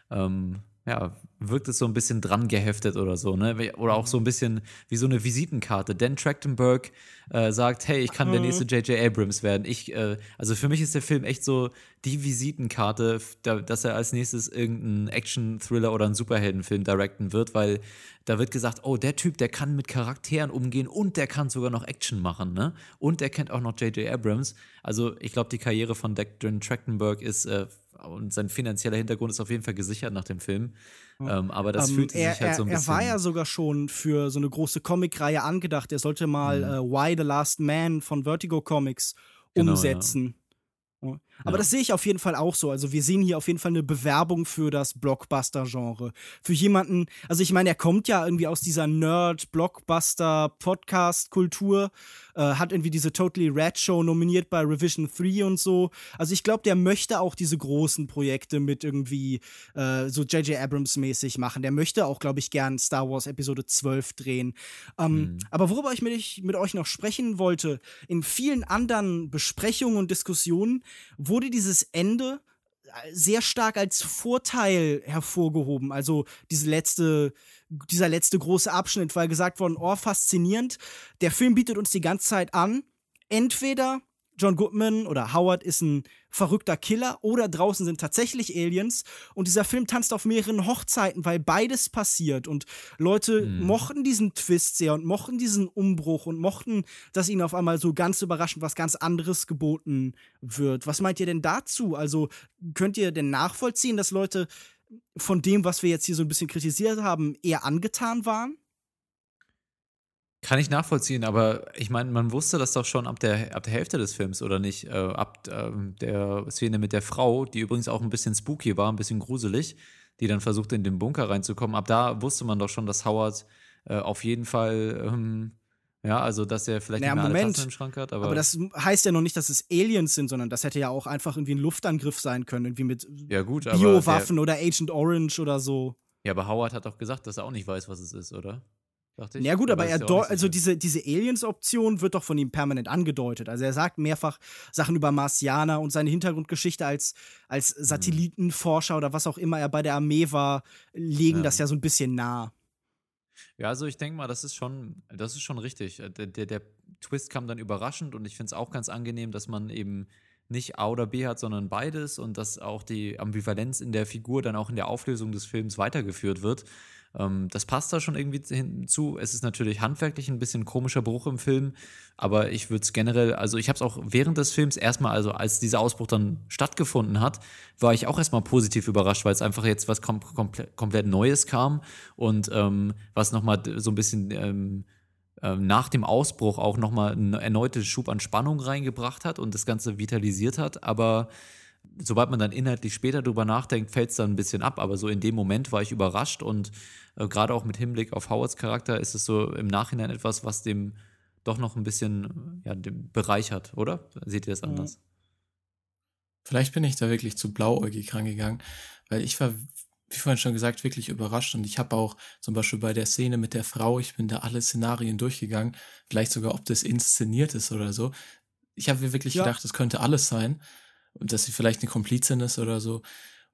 ähm, ja, wirkt es so ein bisschen dran geheftet oder so, ne? Oder auch so ein bisschen wie so eine Visitenkarte. Dan Trachtenberg äh, sagt, hey, ich kann der nächste J.J. Abrams werden. Ich, äh, also für mich ist der Film echt so die Visitenkarte, da, dass er als nächstes irgendeinen Action-Thriller oder einen Superheldenfilm directen wird, weil da wird gesagt, oh, der Typ, der kann mit Charakteren umgehen und der kann sogar noch Action machen, ne? Und der kennt auch noch J.J. Abrams. Also ich glaube, die Karriere von Dan Trachtenberg ist äh, und sein finanzieller Hintergrund ist auf jeden Fall gesichert nach dem Film. Ähm, aber das Ähm, fühlte er, sich halt so ein er, bisschen. er war ja sogar schon für so eine große Comicreihe angedacht. Er sollte mal Mhm. äh, Why the Last Man von Vertigo Comics Genau, umsetzen. Ja. Aber Ja. das sehe ich auf jeden Fall auch so. Also wir sehen hier auf jeden Fall eine Bewerbung für das Blockbuster-Genre. Für jemanden, also ich meine, er kommt ja irgendwie aus dieser Nerd-Blockbuster-Podcast-Kultur, äh, hat irgendwie diese Totally Red Show nominiert bei Revision 3 und so. Also ich glaube, der möchte auch diese großen Projekte mit irgendwie äh, so J.J. Abrams-mäßig machen. Der möchte auch, glaube ich, gern Star Wars Episode 12 drehen. Ähm, Aber worüber ich mit, mit euch noch sprechen wollte, in vielen anderen Besprechungen und Diskussionen wurde dieses Ende sehr stark als Vorteil hervorgehoben. Also diese letzte, dieser letzte große Abschnitt, weil gesagt worden, oh, faszinierend. Der Film bietet uns die ganze Zeit an, entweder John Goodman oder Howard ist ein verrückter Killer oder draußen sind tatsächlich Aliens und dieser Film tanzt auf mehreren Hochzeiten, weil beides passiert und Leute mochten diesen Twist sehr und mochten diesen Umbruch und mochten, dass ihnen auf einmal so ganz überraschend was ganz anderes geboten wird. Was meint ihr denn dazu? Also könnt ihr denn nachvollziehen, dass Leute von dem, was wir jetzt hier so ein bisschen kritisiert haben, eher angetan waren? Kann ich nachvollziehen, aber ich meine, man wusste das doch schon ab der, ab der Hälfte des Films, oder nicht? Äh, ab ähm, der Szene mit der Frau, die übrigens auch ein bisschen spooky war, ein bisschen gruselig, die dann versuchte, in den Bunker reinzukommen. Ab da wusste man doch schon, dass Howard äh, auf jeden Fall, ähm, ja, also dass er vielleicht Naja, alle Moment. Im Schrank hat, aber, Aber das heißt ja noch nicht, dass es Aliens sind, sondern das hätte ja auch einfach irgendwie ein Luftangriff sein können, irgendwie mit ja Biowaffen oder Agent Orange oder so. Ja, aber Howard hat doch gesagt, dass er auch nicht weiß, was es ist, oder? Dachte ich. Ja gut, aber weiß er nicht also diese, diese Aliens-Option wird doch von ihm permanent angedeutet. Also er sagt mehrfach Sachen über Marsianer und seine Hintergrundgeschichte als, als Mhm. Satellitenforscher oder was auch immer er bei der Armee war, legen Ja. das ja so ein bisschen nah. Ja, also ich denke mal, das ist schon, das ist schon richtig. Äh, Der, der, der Twist kam dann überraschend und ich finde es auch ganz angenehm, dass man eben nicht A oder B hat, sondern beides und dass auch die Ambivalenz in der Figur dann auch in der Auflösung des Films weitergeführt wird. Ähm, das passt da schon irgendwie hinzu. Es ist natürlich handwerklich ein bisschen komischer Bruch im Film, aber ich würde es generell, also ich habe es auch während des Films erstmal, also als dieser Ausbruch dann stattgefunden hat, war ich auch erstmal positiv überrascht, weil es einfach jetzt was kom komple komplett Neues kam und ähm, was nochmal so ein bisschen ähm, ähm, nach dem Ausbruch auch nochmal einen erneuten Schub an Spannung reingebracht hat und das Ganze vitalisiert hat. Aber sobald man dann inhaltlich später drüber nachdenkt, fällt es dann ein bisschen ab. Aber so in dem Moment war ich überrascht und äh, gerade auch mit Hinblick auf Howards Charakter ist es so im Nachhinein etwas, was dem doch noch ein bisschen ja, dem bereichert, oder? Seht ihr das anders? Vielleicht bin ich da wirklich zu blauäugig rangegangen, weil ich war, wie vorhin schon gesagt, wirklich überrascht und ich habe auch zum Beispiel bei der Szene mit der Frau, ich bin da alle Szenarien durchgegangen, vielleicht sogar, ob das inszeniert ist oder so. Ich habe mir wirklich Ja. gedacht, das könnte alles sein dass sie vielleicht eine Komplizin ist oder so.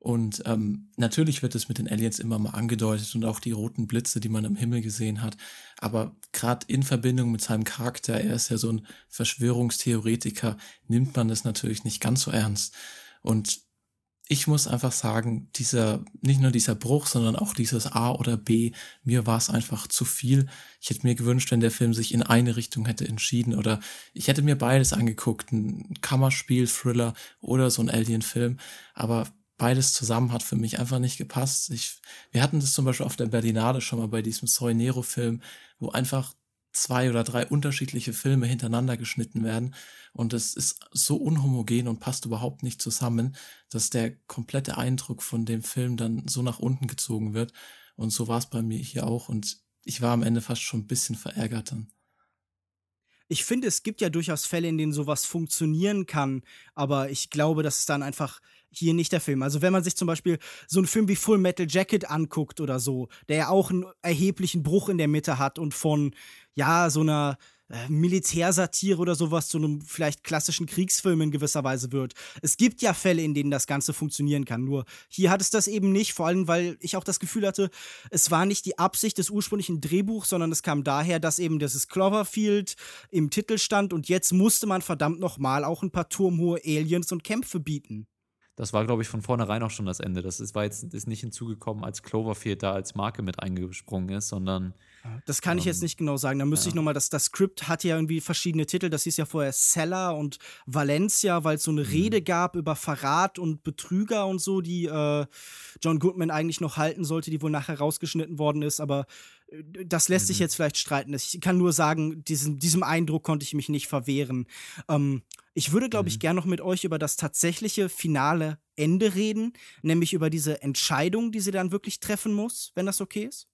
Und ähm, natürlich wird es mit den Aliens immer mal angedeutet und auch die roten Blitze, die man am Himmel gesehen hat. Aber gerade in Verbindung mit seinem Charakter, er ist ja so ein Verschwörungstheoretiker, nimmt man das natürlich nicht ganz so ernst. Und ich muss einfach sagen, dieser, nicht nur dieser Bruch, sondern auch dieses A oder B, mir war es einfach zu viel. Ich hätte mir gewünscht, wenn der Film sich in eine Richtung hätte entschieden oder ich hätte mir beides angeguckt, ein Kammerspiel, Thriller oder so ein Alien-Film, aber beides zusammen hat für mich einfach nicht gepasst. Ich, wir hatten das zum Beispiel auf der Berlinale schon mal bei diesem Soy Nero-Film, wo einfach zwei oder drei unterschiedliche Filme hintereinander geschnitten werden. Und es ist so unhomogen und passt überhaupt nicht zusammen, dass der komplette Eindruck von dem Film dann so nach unten gezogen wird. Und so war es bei mir hier auch. Und ich war am Ende fast schon ein bisschen verärgert dann. Ich finde, es gibt ja durchaus Fälle, in denen sowas funktionieren kann, aber ich glaube, das ist dann einfach hier nicht der Film. Also wenn man sich zum Beispiel so einen Film wie Full Metal Jacket anguckt oder so, der ja auch einen erheblichen Bruch in der Mitte hat und von, ja, so einer äh, Militärsatire oder sowas zu einem vielleicht klassischen Kriegsfilm in gewisser Weise wird. Es gibt ja Fälle, in denen das Ganze funktionieren kann. Nur hier hat es das eben nicht, vor allem weil ich auch das Gefühl hatte, es war nicht die Absicht des ursprünglichen Drehbuchs, sondern es kam daher, dass eben dieses Cloverfield im Titel stand und jetzt musste man verdammt nochmal auch ein paar turmhohe Aliens und Kämpfe bieten. Das war, glaube ich, von vornherein auch schon das Ende. Das ist, war jetzt ist nicht hinzugekommen, als Cloverfield da als Marke mit eingesprungen ist, sondern Das kann ich jetzt nicht genau sagen. Da müsste ich nochmal, das, das Skript hatte ja irgendwie verschiedene Titel. Das hieß ja vorher Seller und Valencia, weil es so eine Rede gab über Verrat und Betrüger und so, die äh, John Goodman eigentlich noch halten sollte, die wohl nachher rausgeschnitten worden ist. Aber Das lässt Mhm. sich jetzt vielleicht streiten. Ich kann nur sagen, diesem, diesem Eindruck konnte ich mich nicht verwehren. Ähm, ich würde, glaube ich, Mhm. gern noch mit euch über das tatsächliche finale Ende reden, nämlich über diese Entscheidung, die sie dann wirklich treffen muss, wenn das okay ist.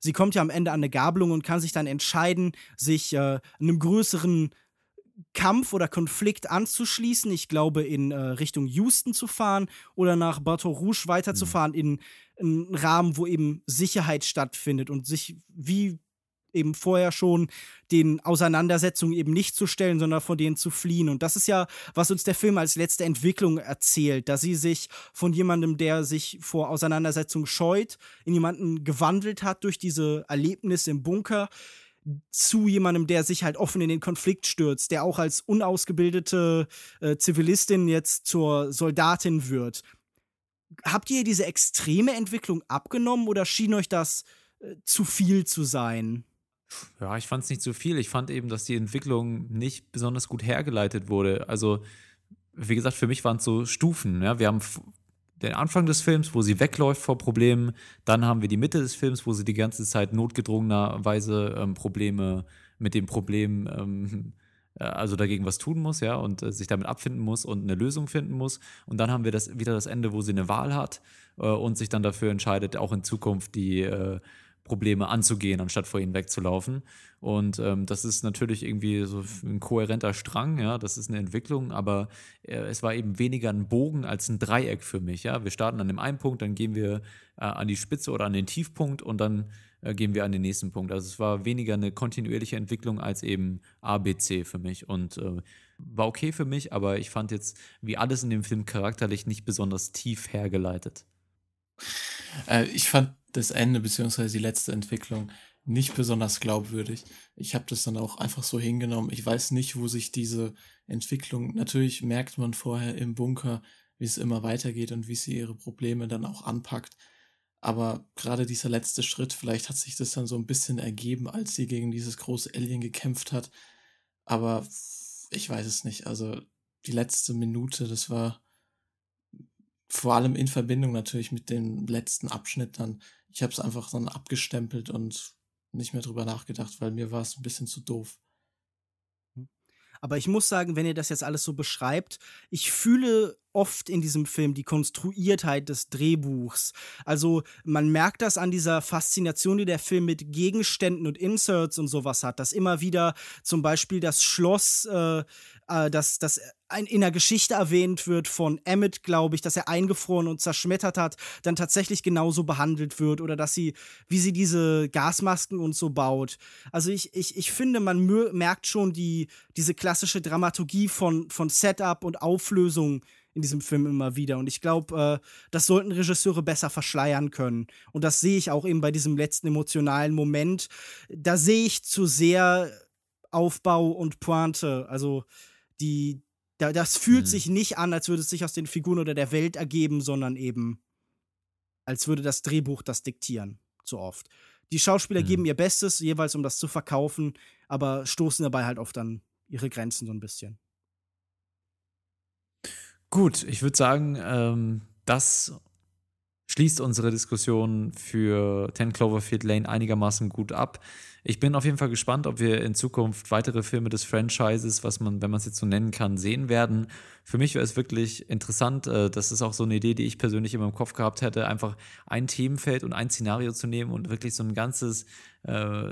Sie kommt ja am Ende an eine Gabelung und kann sich dann entscheiden, sich äh, einem größeren Kampf oder Konflikt anzuschließen. Ich glaube, in äh, Richtung Houston zu fahren oder nach Bateau Rouge weiterzufahren in einen Rahmen, wo eben Sicherheit stattfindet und sich wie eben vorher schon den Auseinandersetzungen eben nicht zu stellen, sondern von denen zu fliehen. Und das ist ja, was uns der Film als letzte Entwicklung erzählt, dass sie sich von jemandem, der sich vor Auseinandersetzungen scheut, in jemanden gewandelt hat durch diese Erlebnisse im Bunker, zu jemandem, der sich halt offen in den Konflikt stürzt, der auch als unausgebildete äh, Zivilistin jetzt zur Soldatin wird. Habt ihr diese extreme Entwicklung abgenommen oder schien euch das äh, zu viel zu sein? Ja, ich fand es nicht so viel. Ich fand eben, dass die Entwicklung nicht besonders gut hergeleitet wurde. Also, wie gesagt, für mich waren es so Stufen. Ja? Wir haben den Anfang des Films, wo sie wegläuft vor Problemen. Dann haben wir die Mitte des Films, wo sie die ganze Zeit notgedrungenerweise ähm, Probleme mit dem Problem, ähm, äh, also dagegen was tun muss, ja, und äh, sich damit abfinden muss und eine Lösung finden muss. Und dann haben wir das wieder das Ende, wo sie eine Wahl hat äh, und sich dann dafür entscheidet, auch in Zukunft die äh, Probleme anzugehen, anstatt vor ihnen wegzulaufen. Und ähm, das ist natürlich irgendwie so ein kohärenter Strang, ja, das ist eine Entwicklung, aber äh, es war eben weniger ein Bogen als ein Dreieck für mich, ja. Wir starten an dem einen Punkt, dann gehen wir äh, an die Spitze oder an den Tiefpunkt und dann äh, gehen wir an den nächsten Punkt. Also es war weniger eine kontinuierliche Entwicklung als eben ABC für mich und äh, war okay für mich, aber ich fand jetzt wie alles in dem Film charakterlich nicht besonders tief hergeleitet. Äh, ich fand das Ende beziehungsweise die letzte Entwicklung nicht besonders glaubwürdig. Ich habe das dann auch einfach so hingenommen. Ich weiß nicht, wo sich diese Entwicklung, natürlich merkt man vorher im Bunker, wie es immer weitergeht und wie sie ihre Probleme dann auch anpackt. Aber gerade dieser letzte Schritt, vielleicht hat sich das dann so ein bisschen ergeben, als sie gegen dieses große Alien gekämpft hat. Aber ich weiß es nicht. Also die letzte Minute, das war vor allem in Verbindung natürlich mit dem letzten Abschnitt dann. Ich habe es einfach dann abgestempelt und nicht mehr drüber nachgedacht, weil mir war es ein bisschen zu doof. Aber ich muss sagen, wenn ihr das jetzt alles so beschreibt, ich fühle oft in diesem Film die Konstruiertheit des Drehbuchs. Also man merkt das an dieser Faszination, die der Film mit Gegenständen und Inserts und sowas hat, dass immer wieder zum Beispiel das Schloss, äh, äh, das, das in der Geschichte erwähnt wird von Emmett, glaube ich, dass er eingefroren und zerschmettert hat, dann tatsächlich genauso behandelt wird oder dass sie, wie sie diese Gasmasken und so baut. Also ich, ich, ich finde, man merkt schon die, diese klassische Dramaturgie von, von Setup und Auflösung in diesem Film immer wieder. Und ich glaube, äh, das sollten Regisseure besser verschleiern können. Und das sehe ich auch eben bei diesem letzten emotionalen Moment. Da sehe ich zu sehr Aufbau und Pointe. Also die, da, das fühlt Mhm. sich nicht an, als würde es sich aus den Figuren oder der Welt ergeben, sondern eben als würde das Drehbuch das diktieren. So oft. Die Schauspieler Mhm. geben ihr Bestes, jeweils um das zu verkaufen, aber stoßen dabei halt oft an ihre Grenzen so ein bisschen. Gut, ich würde sagen, ähm, das schließt unsere Diskussion für 10 Cloverfield Lane einigermaßen gut ab. Ich bin auf jeden Fall gespannt, ob wir in Zukunft weitere Filme des Franchises, was man, wenn man es jetzt so nennen kann, sehen werden. Für mich wäre es wirklich interessant, äh, das ist auch so eine Idee, die ich persönlich immer im Kopf gehabt hätte, einfach ein Themenfeld und ein Szenario zu nehmen und wirklich so ein ganzes äh,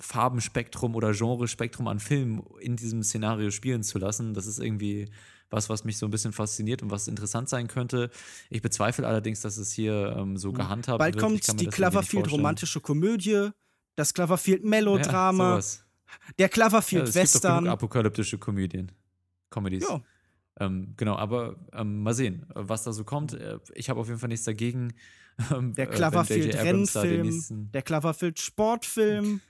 Farbenspektrum oder Genrespektrum an Filmen in diesem Szenario spielen zu lassen. Das ist irgendwie was, was mich so ein bisschen fasziniert und was interessant sein könnte. Ich bezweifle allerdings, dass es hier ähm, so gehandhabt Bald wird. Ich kommt die Cloverfield romantische Komödie, das Cloverfield Ja, Melodrama, sowas. der Ja, Cloverfield genug Western. apokalyptische Komödien. Comedies. Ja. Ähm, genau, aber ähm, mal sehen, was da so kommt. Äh, Ich habe auf jeden Fall nichts dagegen. Der äh, Cloverfield Rennfilm, der Cloverfield Sportfilm.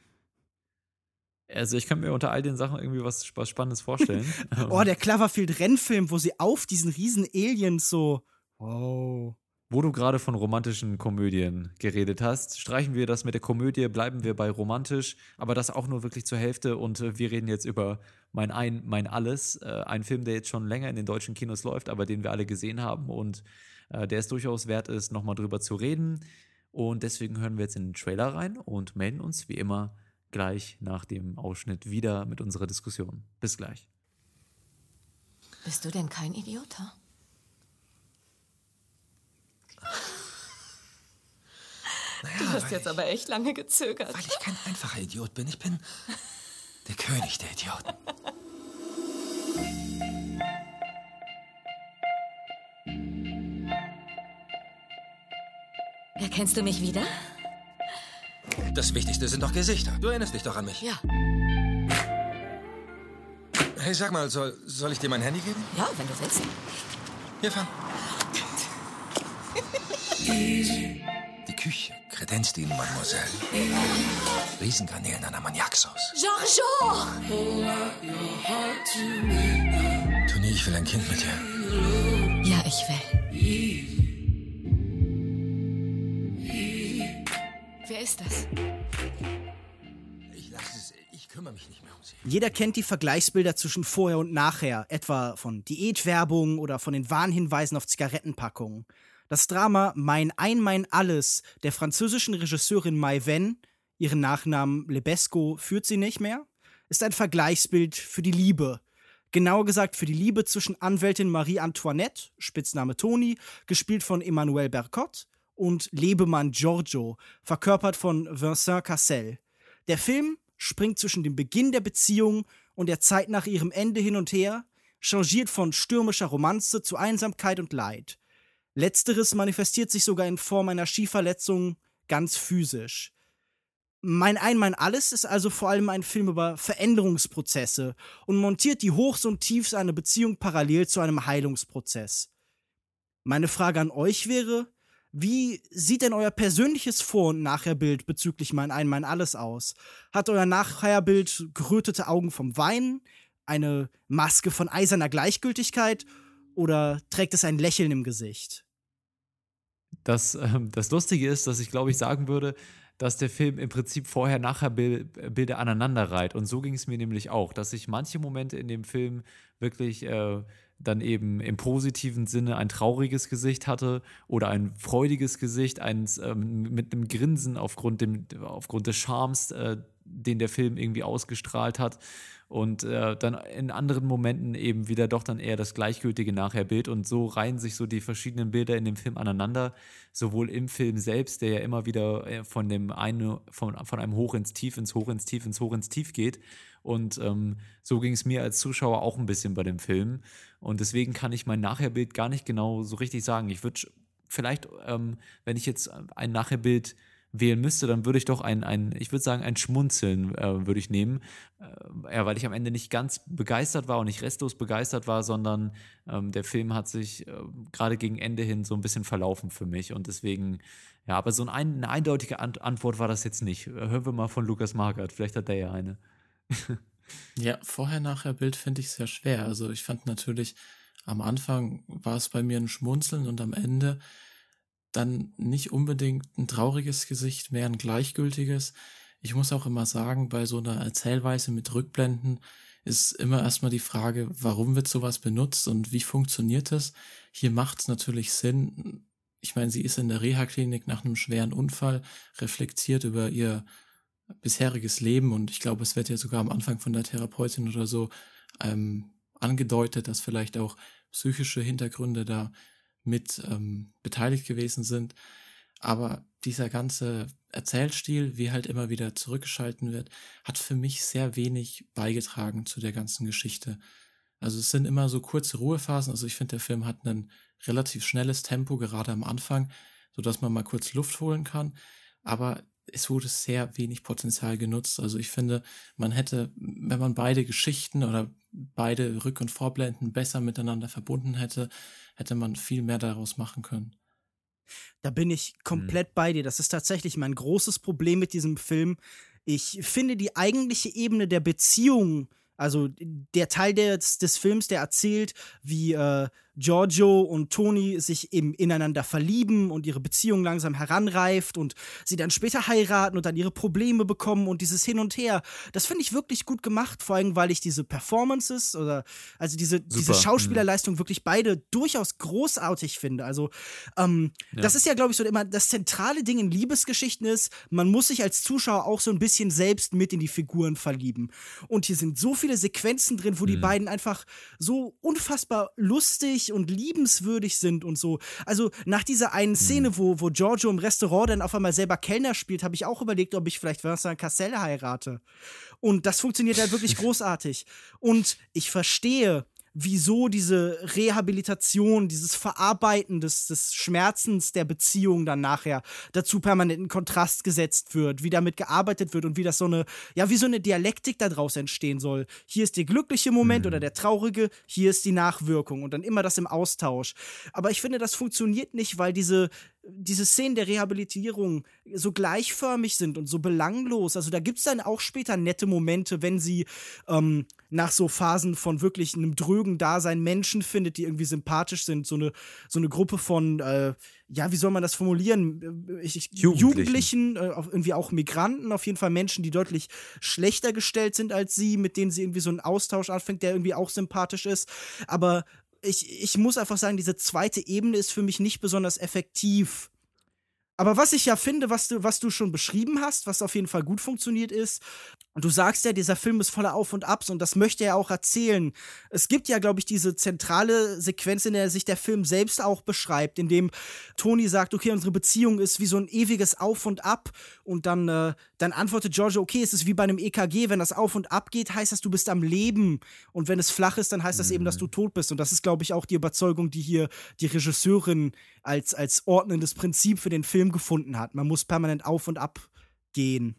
Also ich kann mir unter all den Sachen irgendwie was, was Spannendes vorstellen. Ähm, Oh, der Cloverfield Rennfilm, wo sie auf diesen riesen Aliens so. Wow. Wo du gerade von romantischen Komödien geredet hast, streichen wir das mit der Komödie, bleiben wir bei romantisch, aber das auch nur wirklich zur Hälfte und äh, wir reden jetzt über mein Ein, mein Alles, äh, ein Film, der jetzt schon länger in den deutschen Kinos läuft, aber den wir alle gesehen haben und äh, der es durchaus wert ist, nochmal drüber zu reden. Und deswegen hören wir jetzt in den Trailer rein und melden uns wie immer gleich nach dem Ausschnitt wieder mit unserer Diskussion. Bis gleich. Bist du denn kein Idiot? ha? Du hast jetzt aber echt lange gezögert. Weil ich kein einfacher Idiot bin. Ich bin der König der Idioten. Erkennst du mich wieder? Das Wichtigste sind doch Gesichter. Du erinnerst dich doch an mich. Ja. Hey, sag mal, soll, soll ich dir mein Handy geben? Ja, wenn du willst. Hier, fang. Die Küche kredenzt Ihnen, Mademoiselle. Riesengarnelen an Ammoniaksauce. Giorgio! Toni, ich will ein Kind mit dir. Ja, ich will. Wer ist das? Jeder kennt die Vergleichsbilder zwischen vorher und nachher, etwa von Diätwerbung oder von den Warnhinweisen auf Zigarettenpackungen. Das Drama Mein Ein, Mein Alles der französischen Regisseurin Mai Wen, ihren Nachnamen Lebesco führt sie nicht mehr, ist ein Vergleichsbild für die Liebe. Genauer gesagt für die Liebe zwischen Anwältin Marie Antoinette, Spitzname Toni, gespielt von Emmanuel Bercott, und Lebemann Giorgio, verkörpert von Vincent Cassel. Der Film springt zwischen dem Beginn der Beziehung und der Zeit nach ihrem Ende hin und her, changiert von stürmischer Romanze zu Einsamkeit und Leid. Letzteres manifestiert sich sogar in Form einer Skiverletzung ganz physisch. Mein Ein, mein Alles ist also vor allem ein Film über Veränderungsprozesse und montiert die Hochs und Tiefs einer Beziehung parallel zu einem Heilungsprozess. Meine Frage an euch wäre, wie sieht denn euer persönliches Vor- und Nachherbild bezüglich mein Ein, mein Alles aus? Hat euer Nachherbild gerötete Augen vom Weinen, eine Maske von eiserner Gleichgültigkeit oder trägt es ein Lächeln im Gesicht? Das, ähm, das Lustige ist, dass ich glaube ich sagen würde, dass der Film im Prinzip vorher-nachher Bil Bilder aneinander reiht. Und so ging es mir nämlich auch, dass ich manche Momente in dem Film wirklich äh, dann eben im positiven Sinne ein trauriges Gesicht hatte oder ein freudiges Gesicht, eins ähm, mit einem Grinsen aufgrund, dem, aufgrund des Charmes, äh, den der Film irgendwie ausgestrahlt hat. Und äh, dann in anderen Momenten eben wieder doch dann eher das gleichgültige Nachherbild. Und so reihen sich so die verschiedenen Bilder in dem Film aneinander. Sowohl im Film selbst, der ja immer wieder äh, von dem eine, von, von einem Hoch ins Tief, ins Hoch ins Tief, ins Hoch ins Tief geht. Und ähm, so ging es mir als Zuschauer auch ein bisschen bei dem Film. Und deswegen kann ich mein Nachherbild gar nicht genau so richtig sagen. Ich würde vielleicht, ähm, wenn ich jetzt ein Nachherbild wählen müsste, dann würde ich doch ein, ein ich würde sagen, ein Schmunzeln äh, würde ich nehmen. Äh, ja, weil ich am Ende nicht ganz begeistert war und nicht restlos begeistert war, sondern ähm, der Film hat sich äh, gerade gegen Ende hin so ein bisschen verlaufen für mich. Und deswegen, ja, aber so ein, eine eindeutige Ant Antwort war das jetzt nicht. Hören wir mal von Lukas Margert, vielleicht hat der ja eine. Ja, vorher-nachher-Bild finde ich sehr schwer. Also ich fand natürlich, am Anfang war es bei mir ein Schmunzeln und am Ende dann nicht unbedingt ein trauriges Gesicht, mehr ein gleichgültiges. Ich muss auch immer sagen, bei so einer Erzählweise mit Rückblenden ist immer erstmal die Frage, warum wird sowas benutzt und wie funktioniert es? Hier macht es natürlich Sinn. Ich meine, sie ist in der Reha-Klinik nach einem schweren Unfall, reflektiert über ihr bisheriges Leben und ich glaube, es wird ja sogar am Anfang von der Therapeutin oder so ähm, angedeutet, dass vielleicht auch psychische Hintergründe da mit ähm, beteiligt gewesen sind. Aber dieser ganze Erzählstil, wie halt immer wieder zurückgeschalten wird, hat für mich sehr wenig beigetragen zu der ganzen Geschichte. Also es sind immer so kurze Ruhephasen. Also ich finde, der Film hat ein relativ schnelles Tempo, gerade am Anfang, so dass man mal kurz Luft holen kann. Aber es wurde sehr wenig Potenzial genutzt. Also ich finde, man hätte, wenn man beide Geschichten oder beide Rück- und Vorblenden besser miteinander verbunden hätte, hätte man viel mehr daraus machen können. Da bin ich komplett bei dir. Das ist tatsächlich mein großes Problem mit diesem Film. Ich finde die eigentliche Ebene der Beziehung, also der Teil des, des Films, der erzählt, wie äh, Giorgio und Toni sich eben ineinander verlieben und ihre Beziehung langsam heranreift und sie dann später heiraten und dann ihre Probleme bekommen und dieses Hin und Her. Das finde ich wirklich gut gemacht, vor allem weil ich diese Performances oder also diese, diese Super, Schauspielerleistung wirklich beide durchaus großartig finde. Also ähm, das ist ja, glaube ich, so immer das zentrale Ding in Liebesgeschichten ist, man muss sich als Zuschauer auch so ein bisschen selbst mit in die Figuren verlieben. Und hier sind so viele Sequenzen drin, wo die beiden einfach so unfassbar lustig und liebenswürdig sind und so. Also nach dieser einen Szene, wo, wo Giorgio im Restaurant dann auf einmal selber Kellner spielt, habe ich auch überlegt, ob ich vielleicht Vincent Cassel heirate. Und das funktioniert halt wirklich großartig. Und ich verstehe, wieso diese Rehabilitation, dieses Verarbeiten des, des Schmerzens der Beziehung dann nachher dazu permanent in Kontrast gesetzt wird, wie damit gearbeitet wird und wie das so eine, ja, wie so eine Dialektik daraus entstehen soll. Hier ist der glückliche Moment oder der traurige, hier ist die Nachwirkung und dann immer das im Austausch. Aber ich finde, das funktioniert nicht, weil diese, diese Szenen der Rehabilitierung so gleichförmig sind und so belanglos. Also da gibt es dann auch später nette Momente, wenn sie ähm, nach so Phasen von wirklich einem drögen Dasein Menschen findet, die irgendwie sympathisch sind. So eine, so eine Gruppe von, äh, ja, wie soll man das formulieren? Äh, Ich, ich, Jugendlichen. Jugendlichen äh, irgendwie auch Migranten, auf jeden Fall Menschen, die deutlich schlechter gestellt sind als sie, mit denen sie irgendwie so einen Austausch anfängt, der irgendwie auch sympathisch ist. Aber ich, ich muss einfach sagen, diese zweite Ebene ist für mich nicht besonders effektiv. Aber was ich ja finde, was du, was du schon beschrieben hast, was auf jeden Fall gut funktioniert ist, und du sagst ja, dieser Film ist voller Auf und Abs und das möchte er auch erzählen. Es gibt ja, glaube ich, diese zentrale Sequenz, in der sich der Film selbst auch beschreibt, in dem Tony sagt, okay, unsere Beziehung ist wie so ein ewiges Auf und Ab und dann, äh, dann antwortet Giorgio, okay, es ist wie bei einem EKG, wenn das Auf und Ab geht, heißt das, du bist am Leben. Und wenn es flach ist, dann heißt das eben, dass du tot bist. Und das ist, glaube ich, auch die Überzeugung, die hier die Regisseurin als, als ordnendes Prinzip für den Film gefunden hat. Man muss permanent auf und ab gehen.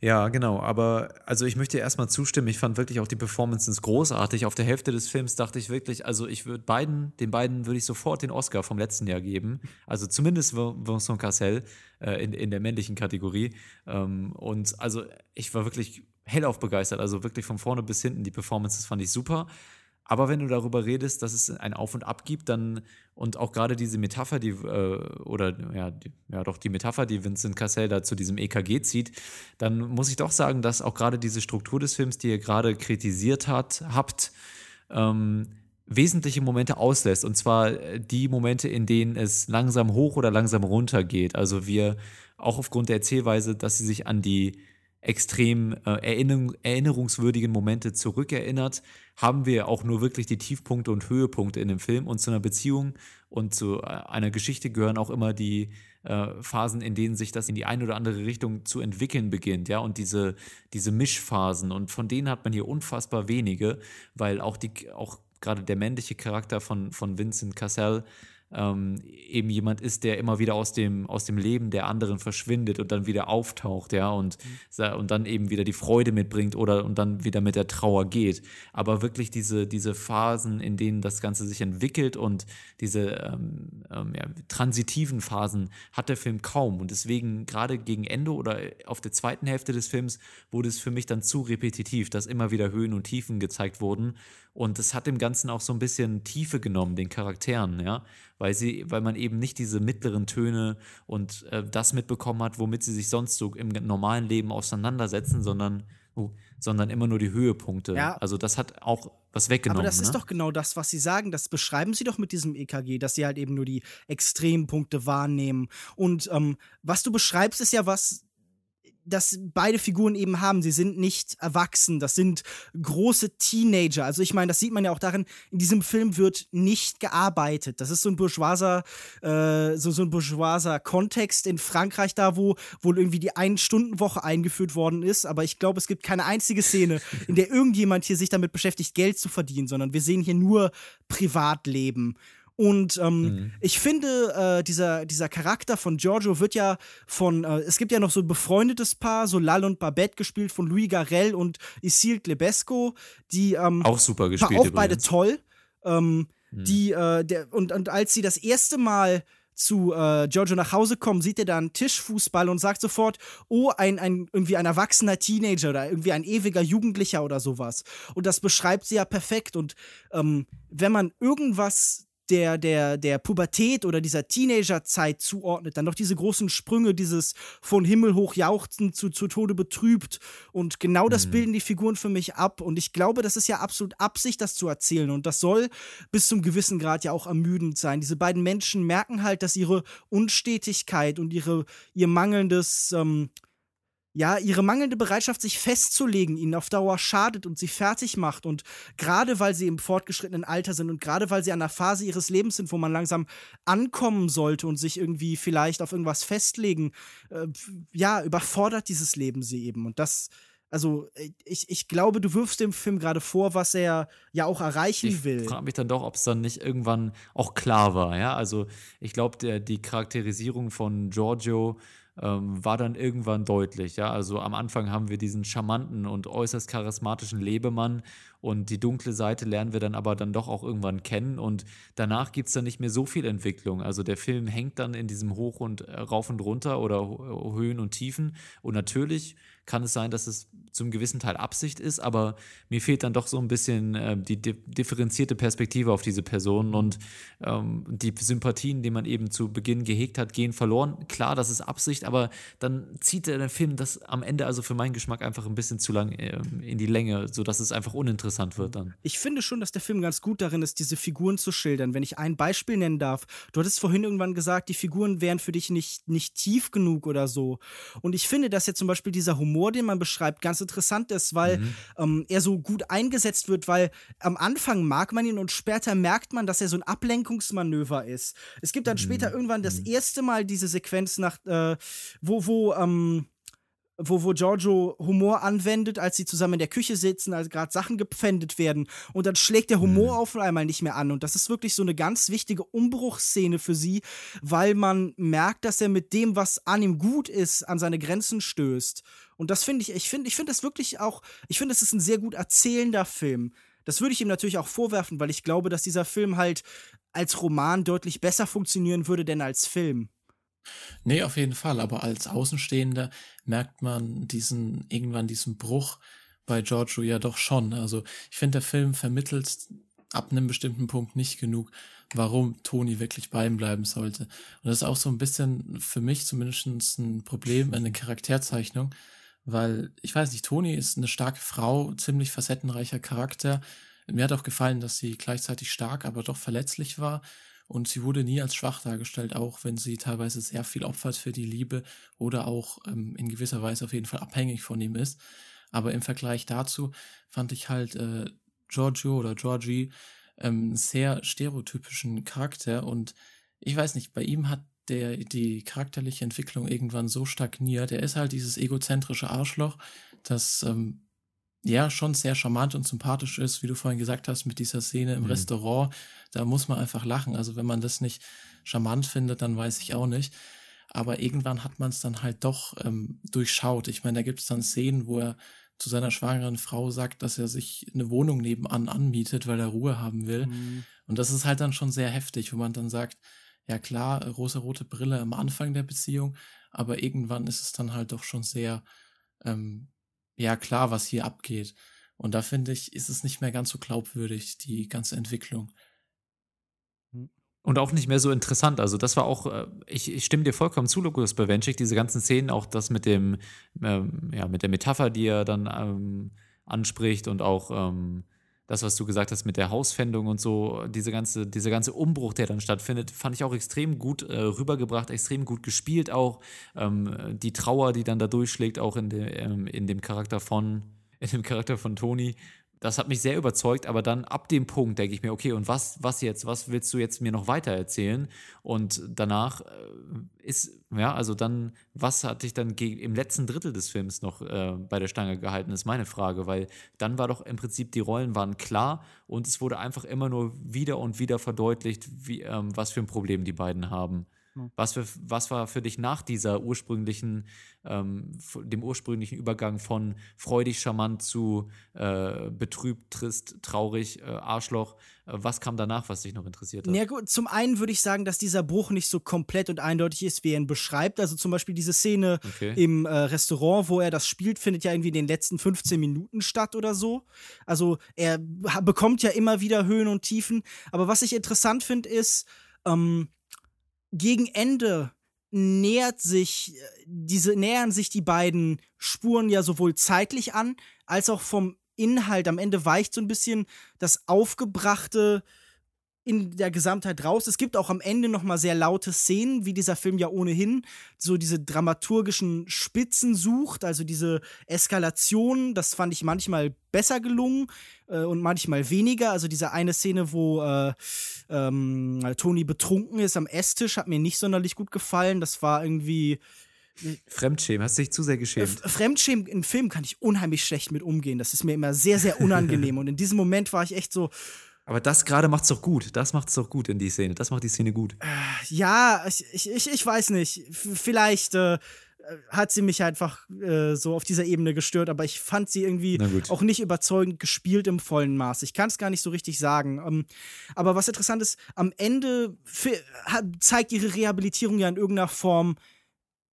Ja, genau. Aber also ich möchte erstmal zustimmen. Ich fand wirklich auch die Performances großartig. Auf der Hälfte des Films dachte ich wirklich, also ich würde beiden, den beiden würde ich sofort den Oscar vom letzten Jahr geben. Also zumindest Vin- Vincent Cassel äh, in, in der männlichen Kategorie. Ähm, und also ich war wirklich hellauf begeistert. Also wirklich von vorne bis hinten. Die Performances fand ich super. Aber wenn du darüber redest, dass es ein Auf und Ab gibt, dann und auch gerade diese Metapher, die äh, oder ja, die, ja doch die Metapher, die Vincent Cassel da zu diesem EKG zieht, dann muss ich doch sagen, dass auch gerade diese Struktur des Films, die ihr gerade kritisiert hat, habt, ähm, wesentliche Momente auslässt. Und zwar äh, die Momente, in denen es langsam hoch oder langsam runter geht. Also wir auch aufgrund der Erzählweise, dass sie sich an die extrem äh, erinnerung, erinnerungswürdigen Momente zurückerinnert, haben wir auch nur wirklich die Tiefpunkte und Höhepunkte in dem Film. Und zu einer Beziehung und zu äh, einer Geschichte gehören auch immer die äh, Phasen, in denen sich das in die eine oder andere Richtung zu entwickeln beginnt, ja, und diese, diese Mischphasen. Und von denen hat man hier unfassbar wenige, weil auch die, auch gerade der männliche Charakter von, von Vincent Cassel ähm, eben jemand ist, der immer wieder aus dem, aus dem Leben der anderen verschwindet und dann wieder auftaucht, ja, und, sa- und dann eben wieder die Freude mitbringt oder und dann wieder mit der Trauer geht. Aber wirklich diese, diese Phasen, in denen das Ganze sich entwickelt und diese ähm, ähm, ja, transitiven Phasen hat der Film kaum. Und deswegen, gerade gegen Ende oder auf der zweiten Hälfte des Films, wurde es für mich dann zu repetitiv, dass immer wieder Höhen und Tiefen gezeigt wurden. Und es hat dem Ganzen auch so ein bisschen Tiefe genommen, den Charakteren, ja, weil sie, weil man eben nicht diese mittleren Töne und äh, das mitbekommen hat, womit sie sich sonst so im normalen Leben auseinandersetzen, sondern, oh, sondern immer nur die Höhepunkte. Ja. Also das hat auch was weggenommen. Aber das ist ne? doch genau das, was Sie sagen. Das beschreiben Sie doch mit diesem EKG, dass Sie halt eben nur die Extrempunkte wahrnehmen. Und ähm, was du beschreibst, ist ja was, das beide Figuren eben haben. Sie sind nicht erwachsen, das sind große Teenager. Also ich meine, das sieht man ja auch darin, in diesem Film wird nicht gearbeitet. Das ist so ein bourgeoiser, äh, so, so ein bourgeoiser Kontext in Frankreich da, wo wohl irgendwie die Ein-Stunden-Woche eingeführt worden ist. Aber ich glaube, es gibt keine einzige Szene, in der irgendjemand hier sich damit beschäftigt, Geld zu verdienen, sondern wir sehen hier nur Privatleben. Und ähm, ich finde, äh, dieser, dieser Charakter von Giorgio wird ja von, äh, es gibt ja noch so ein befreundetes Paar, so Lal und Babette, gespielt von Louis Garrel und Isil Glebesco, die ähm, auch super gespielt. auch beide übrigens. toll. Ähm, Die, äh, der, und, und als sie das erste Mal zu äh, Giorgio nach Hause kommen, sieht er da einen Tischfußball und sagt sofort, oh, ein, ein irgendwie ein erwachsener Teenager oder irgendwie ein ewiger Jugendlicher oder sowas. Und das beschreibt sie ja perfekt. Und ähm, wenn man irgendwas der, der, der Pubertät oder dieser Teenagerzeit zuordnet, dann noch diese großen Sprünge, dieses von Himmel hoch jauchzen zu, zu Tode betrübt. Und genau das bilden die Figuren für mich ab. Und ich glaube, das ist ja absolut Absicht, das zu erzählen. Und das soll bis zum gewissen Grad ja auch ermüdend sein. Diese beiden Menschen merken halt, dass ihre Unstetigkeit und ihre, ihr mangelndes, ähm, ja, ihre mangelnde Bereitschaft, sich festzulegen, ihnen auf Dauer schadet und sie fertig macht. Und gerade weil sie im fortgeschrittenen Alter sind und gerade weil sie an einer Phase ihres Lebens sind, wo man langsam ankommen sollte und sich irgendwie vielleicht auf irgendwas festlegen, äh, ja, überfordert dieses Leben sie eben. Und das, also ich, ich glaube, du wirfst dem Film gerade vor, was er ja auch erreichen Ich will. frage mich dann doch, ob es dann nicht irgendwann auch klar war, ja. Also ich glaube, die Charakterisierung von Giorgio ähm, war dann irgendwann deutlich, ja. Also am Anfang haben wir diesen charmanten und äußerst charismatischen Lebemann und die dunkle Seite lernen wir dann aber dann doch auch irgendwann kennen und danach gibt es dann nicht mehr so viel Entwicklung. Also der Film hängt dann in diesem Hoch und äh, rauf und runter oder Höhen und Tiefen und natürlich kann es sein, dass es zum gewissen Teil Absicht ist, aber mir fehlt dann doch so ein bisschen äh, die di differenzierte Perspektive auf diese Personen und ähm, die Sympathien, die man eben zu Beginn gehegt hat, gehen verloren. Klar, das ist Absicht, aber dann zieht der Film das am Ende also für meinen Geschmack einfach ein bisschen zu lang ähm, in die Länge, sodass es einfach uninteressant wird dann. Ich finde schon, dass der Film ganz gut darin ist, diese Figuren zu schildern. Wenn ich ein Beispiel nennen darf, du hattest vorhin irgendwann gesagt, die Figuren wären für dich nicht, nicht tief genug oder so. Und ich finde, dass jetzt zum Beispiel dieser Humor, den man beschreibt, ganz interessant ist, weil ähm, er so gut eingesetzt wird, weil am Anfang mag man ihn und später merkt man, dass er so ein Ablenkungsmanöver ist. Es gibt dann später irgendwann das erste Mal diese Sequenz nach, äh, wo, wo, ähm, wo, wo Giorgio Humor anwendet, als sie zusammen in der Küche sitzen, als gerade Sachen gepfändet werden. Und dann schlägt der Humor auf einmal nicht mehr an. Und das ist wirklich so eine ganz wichtige Umbruchsszene für sie, weil man merkt, dass er mit dem, was an ihm gut ist, an seine Grenzen stößt. Und das finde ich, ich finde, ich finde das wirklich auch, ich finde, es ist ein sehr gut erzählender Film. Das würde ich ihm natürlich auch vorwerfen, weil ich glaube, dass dieser Film halt als Roman deutlich besser funktionieren würde, denn als Film. Nee, auf jeden Fall. Aber als Außenstehender merkt man diesen, irgendwann diesen Bruch bei Giorgio ja doch schon. Also ich finde, der Film vermittelt ab einem bestimmten Punkt nicht genug, warum Toni wirklich bei ihm bleiben sollte. Und das ist auch so ein bisschen für mich zumindest ein Problem in der Charakterzeichnung, weil ich weiß nicht, Toni ist eine starke Frau, ziemlich facettenreicher Charakter. Mir hat auch gefallen, dass sie gleichzeitig stark, aber doch verletzlich war. Und sie wurde nie als schwach dargestellt, auch wenn sie teilweise sehr viel opfert für die Liebe oder auch ähm, in gewisser Weise auf jeden Fall abhängig von ihm ist. Aber im Vergleich dazu fand ich halt äh, Giorgio oder Georgie ähm, sehr stereotypischen Charakter und ich weiß nicht, bei ihm hat der die charakterliche Entwicklung irgendwann so stagniert. Er ist halt dieses egozentrische Arschloch, das ähm, ja schon sehr charmant und sympathisch ist, wie du vorhin gesagt hast, mit dieser Szene im Restaurant. Da muss man einfach lachen. Also wenn man das nicht charmant findet, dann weiß ich auch nicht. Aber irgendwann hat man es dann halt doch ähm, durchschaut. Ich meine, da gibt es dann Szenen, wo er zu seiner schwangeren Frau sagt, dass er sich eine Wohnung nebenan anmietet, weil er Ruhe haben will. Und das ist halt dann schon sehr heftig, wo man dann sagt, ja klar, rosa-rote Brille am Anfang der Beziehung, aber irgendwann ist es dann halt doch schon sehr, ähm, ja klar, was hier abgeht. Und da finde ich, ist es nicht mehr ganz so glaubwürdig, die ganze Entwicklung. Und auch nicht mehr so interessant. Also, das war auch, äh, ich, ich stimme dir vollkommen zu, Lukas Bawenschik, diese ganzen Szenen, auch das mit dem, ähm, ja, mit der Metapher, die er dann ähm, anspricht und auch ähm, das, was du gesagt hast mit der Hausfändung und so, diese ganze, dieser ganze Umbruch, der dann stattfindet, fand ich auch extrem gut äh, rübergebracht, extrem gut gespielt auch. Ähm, die Trauer, die dann da durchschlägt, auch in, de, ähm, in dem Charakter von, in dem Charakter von Toni. Das hat mich sehr überzeugt, aber dann ab dem Punkt denke ich mir, okay, und was, was jetzt? Was willst du jetzt mir noch weiter erzählen? Und danach äh, ist, ja, also dann, was hat dich dann im letzten Drittel des Films noch äh, bei der Stange gehalten, ist meine Frage, weil dann war doch im Prinzip, die Rollen waren klar und es wurde einfach immer nur wieder und wieder verdeutlicht, wie, ähm, was für ein Problem die beiden haben. Was, für, was war für dich nach dieser ursprünglichen, ähm, dem ursprünglichen Übergang von freudig, charmant zu äh, betrübt, trist, traurig, äh, Arschloch? Äh, was kam danach, was dich noch interessiert hat? Ja, gut, zum einen würde ich sagen, dass dieser Bruch nicht so komplett und eindeutig ist, wie er ihn beschreibt. Also zum Beispiel diese Szene Okay. im äh, Restaurant, wo er das spielt, findet ja irgendwie in den letzten 15 Minuten statt oder so. Also er bekommt ja immer wieder Höhen und Tiefen. Aber was ich interessant finde, ist, ähm, gegen Ende nähert sich äh, diese nähern sich die beiden Spuren ja sowohl zeitlich an als auch vom Inhalt. Am Ende weicht so ein bisschen das aufgebrachte in der Gesamtheit raus. Es gibt auch am Ende noch mal sehr laute Szenen, wie dieser Film ja ohnehin so diese dramaturgischen Spitzen sucht, also diese Eskalation, das fand ich manchmal besser gelungen äh, und manchmal weniger. Also diese eine Szene, wo äh, ähm, Toni betrunken ist am Esstisch, hat mir nicht sonderlich gut gefallen. Das war irgendwie Fremdschämen, hast du dich zu sehr geschämt? Fremdschämen in Filmen kann ich unheimlich schlecht mit umgehen. Das ist mir immer sehr, sehr unangenehm. und in diesem Moment war ich echt so, Aber das gerade macht's doch gut. Das macht's doch gut in die Szene. Das macht die Szene gut. ja, ich, ich, ich, weiß nicht. Vielleicht äh, hat sie mich einfach äh, so auf dieser Ebene gestört, aber ich fand sie irgendwie auch nicht überzeugend gespielt im vollen Maß. Ich kann es gar nicht so richtig sagen. Ähm, aber was interessant ist, am Ende zeigt ihre Rehabilitierung ja in irgendeiner Form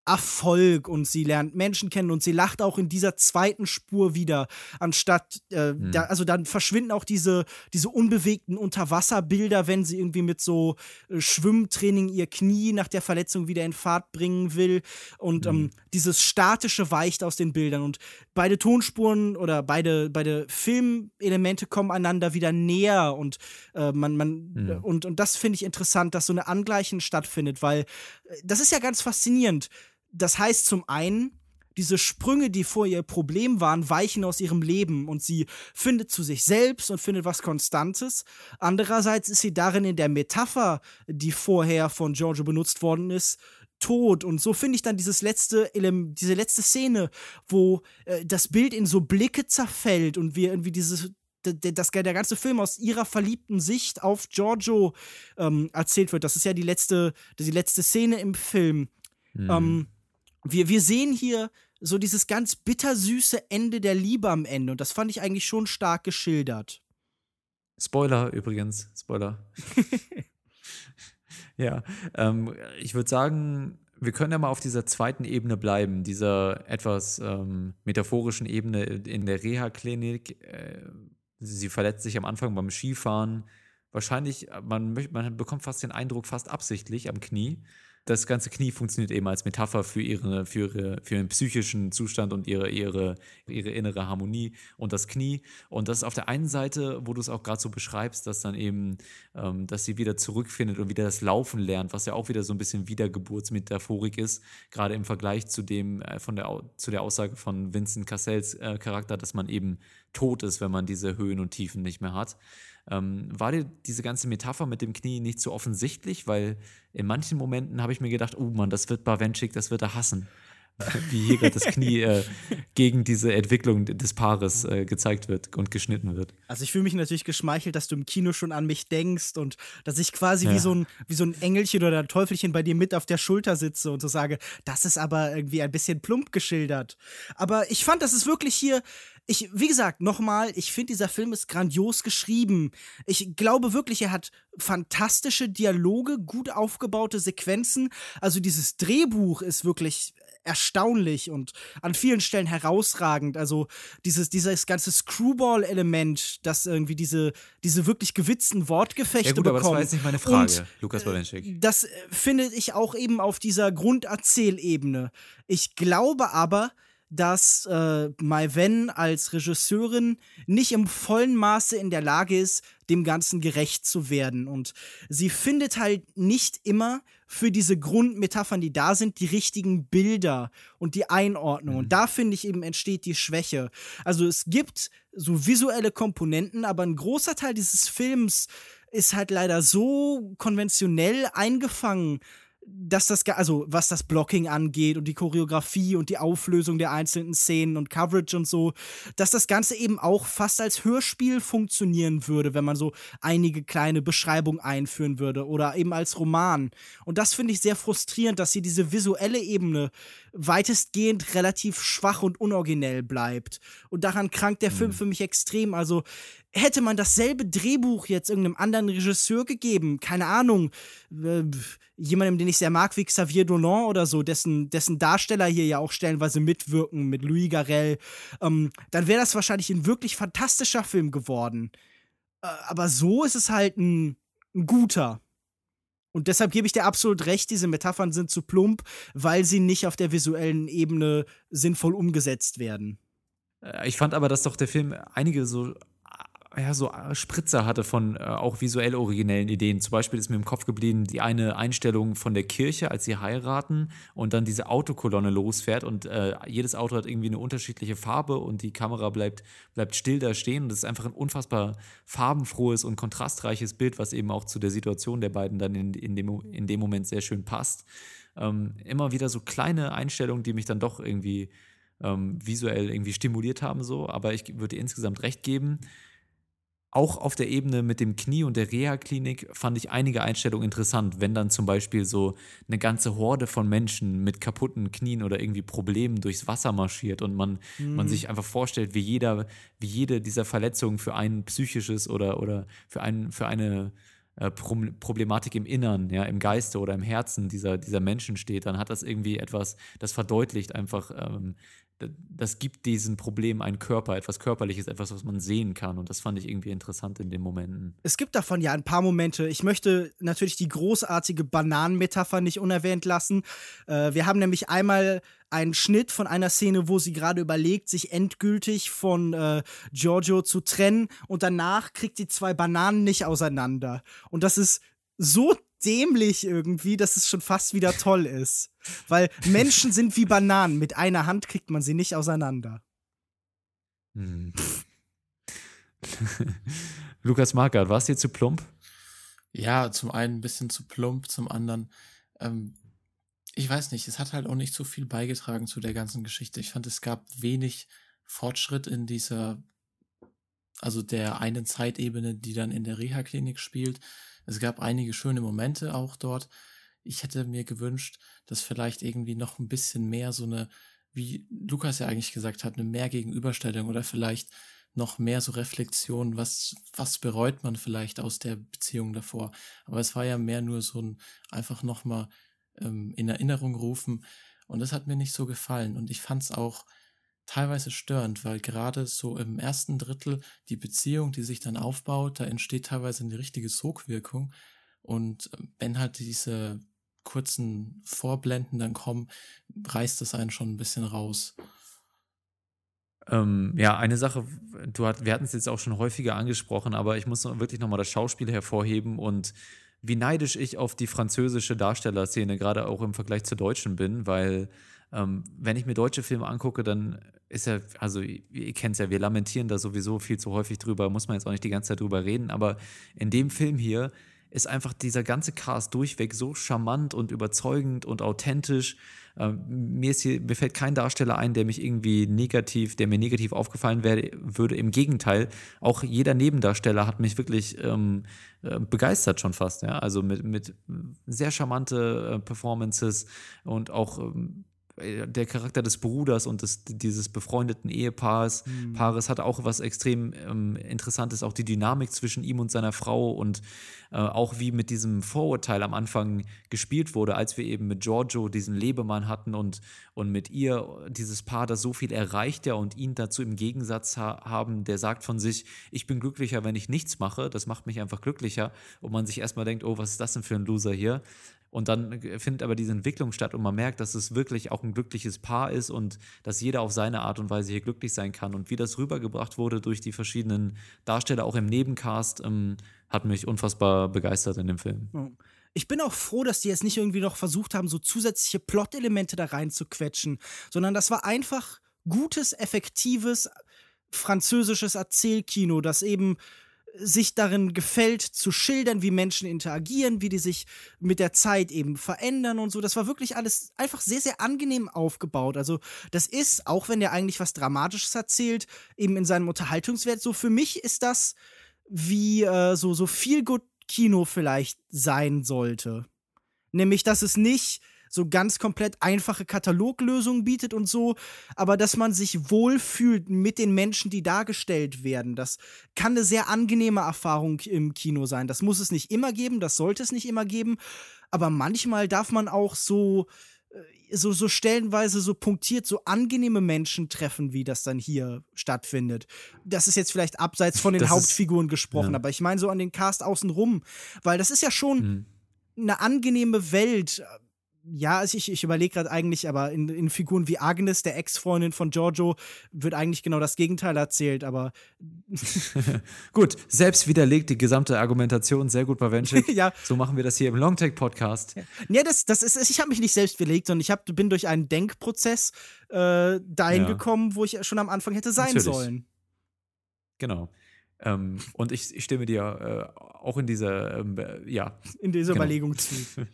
Erfolg und sie lernt Menschen kennen und sie lacht auch in dieser zweiten Spur wieder, anstatt, äh, da, also dann verschwinden auch diese, diese unbewegten Unterwasserbilder, wenn sie irgendwie mit so äh, Schwimmtraining ihr Knie nach der Verletzung wieder in Fahrt bringen will. Und ähm, dieses Statische weicht aus den Bildern. Und beide Tonspuren oder beide, beide Filmelemente kommen einander wieder näher. Und äh, man, man, und, und das finde ich interessant, dass so eine Angleichen stattfindet, weil äh, das ist ja ganz faszinierend. Das heißt zum einen, diese Sprünge, die vor ihr Problem waren, weichen aus ihrem Leben und sie findet zu sich selbst und findet was Konstantes. Andererseits ist sie darin in der Metapher, die vorher von Giorgio benutzt worden ist, tot. Und so finde ich dann dieses letzte diese letzte Szene, wo äh, das Bild in so Blicke zerfällt und wir irgendwie dieses das, der ganze Film aus ihrer verliebten Sicht auf Giorgio ähm, erzählt wird. Das ist ja die letzte, die letzte Szene im Film. Ähm, wir, wir sehen hier so dieses ganz bittersüße Ende der Liebe am Ende und das fand ich eigentlich schon stark geschildert. Spoiler übrigens, Spoiler. ja, ähm, ich würde sagen, wir können ja mal auf dieser zweiten Ebene bleiben, dieser etwas ähm, metaphorischen Ebene in der Reha-Klinik. Äh, sie verletzt sich am Anfang beim Skifahren. Wahrscheinlich, man, möcht- man bekommt fast den Eindruck, fast absichtlich am Knie. Das ganze Knie funktioniert eben als Metapher für, ihre, für, ihre, für ihren psychischen Zustand und ihre, ihre, ihre innere Harmonie und das Knie. Und das ist auf der einen Seite, wo du es auch gerade so beschreibst, dass dann eben, ähm, dass sie wieder zurückfindet und wieder das Laufen lernt, was ja auch wieder so ein bisschen Wiedergeburtsmetaphorik ist, gerade im Vergleich zu dem, äh, von der, zu der Aussage von Vincent Cassells äh, Charakter, dass man eben tot ist, wenn man diese Höhen und Tiefen nicht mehr hat. Ähm, war dir diese ganze Metapher mit dem Knie nicht so offensichtlich? Weil in manchen Momenten habe ich mir gedacht, oh Mann, das wird Bawenschik, das wird er hassen. Wie hier gerade das Knie äh, gegen diese Entwicklung des Paares äh, gezeigt wird und geschnitten wird. Also ich fühle mich natürlich geschmeichelt, dass du im Kino schon an mich denkst und dass ich quasi wie, Ja. so ein, wie so ein Engelchen oder ein Teufelchen bei dir mit auf der Schulter sitze und so sage, das ist aber irgendwie ein bisschen plump geschildert. Aber ich fand, das ist wirklich hier, ich, wie gesagt, nochmal, ich finde, dieser Film ist grandios geschrieben. Ich glaube wirklich, er hat fantastische Dialoge, gut aufgebaute Sequenzen. Also dieses Drehbuch ist wirklich erstaunlich und an vielen Stellen herausragend. Also dieses, dieses ganze Screwball-Element, das irgendwie diese, diese wirklich gewitzten Wortgefechte Ja gut, aber das bekommen. war jetzt nicht meine Frage, Und Lukas Bawenschik. das äh, finde ich auch eben auf dieser Grunderzählebene. Ich glaube aber, dass äh, Mai Wen als Regisseurin nicht im vollen Maße in der Lage ist, dem Ganzen gerecht zu werden. Und sie findet halt nicht immer für diese Grundmetaphern, die da sind, die richtigen Bilder und die Einordnung. Und da finde ich eben entsteht die Schwäche. Also es gibt so visuelle Komponenten, aber ein großer Teil dieses Films ist halt leider so konventionell eingefangen, dass das, also was das Blocking angeht und die Choreografie und die Auflösung der einzelnen Szenen und Coverage und so, dass das Ganze eben auch fast als Hörspiel funktionieren würde, wenn man so einige kleine Beschreibungen einführen würde oder eben als Roman. Und das finde ich sehr frustrierend, dass hier diese visuelle Ebene weitestgehend relativ schwach und unoriginell bleibt. Und daran krankt der Film für mich extrem. Also hätte man dasselbe Drehbuch jetzt irgendeinem anderen Regisseur gegeben, keine Ahnung, äh, jemandem, den ich sehr mag, wie Xavier Dolan oder so, dessen, dessen Darsteller hier ja auch stellenweise mitwirken mit Louis Garrel, ähm, dann wäre das wahrscheinlich ein wirklich fantastischer Film geworden. Äh, aber so ist es halt ein, ein guter. Und deshalb gebe ich dir absolut recht, diese Metaphern sind zu plump, weil sie nicht auf der visuellen Ebene sinnvoll umgesetzt werden. Äh, Ich fand aber, dass doch der Film einige so, ja, so äh, Spritzer hatte von äh, auch visuell originellen Ideen. Zum Beispiel ist mir im Kopf geblieben die eine Einstellung von der Kirche, als sie heiraten und dann diese Autokolonne losfährt und äh, jedes Auto hat irgendwie eine unterschiedliche Farbe und die Kamera bleibt, bleibt still da stehen. Und das ist einfach ein unfassbar farbenfrohes und kontrastreiches Bild, was eben auch zu der Situation der beiden dann in, in, dem, in dem Moment sehr schön passt. Ähm, immer wieder so kleine Einstellungen, die mich dann doch irgendwie ähm, visuell irgendwie stimuliert haben, so, aber ich würde insgesamt recht geben. Auch auf der Ebene mit dem Knie und der Reha-Klinik fand ich einige Einstellungen interessant, wenn dann zum Beispiel so eine ganze Horde von Menschen mit kaputten Knien oder irgendwie Problemen durchs Wasser marschiert und man, man sich einfach vorstellt, wie jeder, wie jede dieser Verletzungen für ein psychisches oder, oder für, ein, für eine äh, Pro- Problematik im Innern, ja, im Geiste oder im Herzen dieser, dieser Menschen steht, dann hat das irgendwie etwas, das verdeutlicht einfach, ähm, das gibt diesen Problem einen Körper, etwas Körperliches, etwas, was man sehen kann. Und das fand ich irgendwie interessant in den Momenten. Es gibt davon ja ein paar Momente. Ich möchte natürlich die großartige Bananenmetapher nicht unerwähnt lassen. Äh, wir haben nämlich einmal einen Schnitt von einer Szene, wo sie gerade überlegt, sich endgültig von äh, Giorgio zu trennen und danach kriegt sie zwei Bananen nicht auseinander. Und das ist so dämlich irgendwie, dass es schon fast wieder toll ist. Weil Menschen sind wie Bananen. Mit einer Hand kriegt man sie nicht auseinander. Hm. Lukas Markert, war es dir zu plump? Ja, zum einen ein bisschen zu plump, zum anderen, ähm, ich weiß nicht, es hat halt auch nicht so viel beigetragen zu der ganzen Geschichte. Ich fand, es gab wenig Fortschritt in dieser, also der einen Zeitebene, die dann in der Reha-Klinik spielt. Es gab einige schöne Momente auch dort. Ich hätte mir gewünscht, dass vielleicht irgendwie noch ein bisschen mehr so eine, wie Lukas ja eigentlich gesagt hat, eine mehr Gegenüberstellung oder vielleicht noch mehr so Reflexion, was, was bereut man vielleicht aus der Beziehung davor. Aber es war ja mehr nur so ein einfach nochmal ähm, in Erinnerung rufen. Und das hat mir nicht so gefallen. Und ich fand es auch teilweise störend, weil gerade so im ersten Drittel die Beziehung, die sich dann aufbaut, da entsteht teilweise eine richtige Sogwirkung. Und ähm, wenn halt diese kurzen Vorblenden dann kommen, reißt das einen schon ein bisschen raus. Ähm, ja, eine Sache, du hat, wir hatten es jetzt auch schon häufiger angesprochen, aber ich muss wirklich nochmal das Schauspiel hervorheben und wie neidisch ich auf die französische Darstellerszene gerade auch im Vergleich zur deutschen bin, weil ähm, wenn ich mir deutsche Filme angucke, dann ist ja, also ihr, kennt es ja, wir lamentieren da sowieso viel zu häufig drüber, muss man jetzt auch nicht die ganze Zeit drüber reden, aber in dem Film hier ist einfach dieser ganze Cast durchweg so charmant und überzeugend und authentisch. Ähm, mir, ist hier, mir fällt kein Darsteller ein, der mich irgendwie negativ, der mir negativ aufgefallen wäre, würde. Im Gegenteil, auch jeder Nebendarsteller hat mich wirklich ähm, äh, begeistert schon fast. Ja? Also mit, mit sehr charmante äh, Performances und auch ähm, der Charakter des Bruders und des, dieses befreundeten Ehepaars Paares hat auch was extrem ähm, Interessantes, auch die Dynamik zwischen ihm und seiner Frau und äh, auch wie mit diesem Vorurteil am Anfang gespielt wurde, als wir eben mit Giorgio diesen Lebemann hatten und, und mit ihr dieses Paar, das so viel erreicht ja und ihn dazu im Gegensatz ha haben, der sagt von sich, ich bin glücklicher, wenn ich nichts mache, das macht mich einfach glücklicher. Und man sich erstmal denkt, oh, was ist das denn für ein Loser hier? Und dann findet aber diese Entwicklung statt und man merkt, dass es wirklich auch ein glückliches Paar ist und dass jeder auf seine Art und Weise hier glücklich sein kann. Und wie das rübergebracht wurde durch die verschiedenen Darsteller, auch im Nebencast, ähm, hat mich unfassbar begeistert in dem Film. Ich bin auch froh, dass die jetzt nicht irgendwie noch versucht haben, so zusätzliche Plot-Elemente da reinzuquetschen, sondern das war einfach gutes, effektives französisches Erzählkino, das eben sich darin gefällt, zu schildern, wie Menschen interagieren, wie die sich mit der Zeit eben verändern und so. Das war wirklich alles einfach sehr, sehr angenehm aufgebaut. Also, das ist, auch wenn der eigentlich was Dramatisches erzählt, eben in seinem Unterhaltungswert so. Für mich ist das wie äh, so, so viel gut Kino vielleicht sein sollte. Nämlich, dass es nicht so ganz komplett einfache Kataloglösungen bietet und so, aber dass man sich wohlfühlt mit den Menschen, die dargestellt werden. Das kann eine sehr angenehme Erfahrung im Kino sein. Das muss es nicht immer geben, das sollte es nicht immer geben, aber manchmal darf man auch so äh, so, so stellenweise so punktiert so angenehme Menschen treffen, wie das dann hier stattfindet. Das ist jetzt vielleicht abseits von den Das ist- Hauptfiguren gesprochen, ja. aber ich meine so an den Cast außenrum, weil das ist ja schon Mhm. eine angenehme Welt. Ja, also ich, ich überlege gerade eigentlich, aber in, in Figuren wie Agnes, der Ex-Freundin von Giorgio, wird eigentlich genau das Gegenteil erzählt, aber Gut, selbst widerlegt die gesamte Argumentation sehr gut bei. Ja. So machen wir das hier im Longtech-Podcast. Ja, das, das ist, ich habe mich nicht selbst belegt, sondern ich hab, bin durch einen Denkprozess äh, dahin Ja. gekommen, wo ich schon am Anfang hätte sein Natürlich. sollen. Genau. Ähm, und ich, ich stimme dir äh, auch in dieser, ähm, äh, ja, In dieser Genau. Überlegung zu.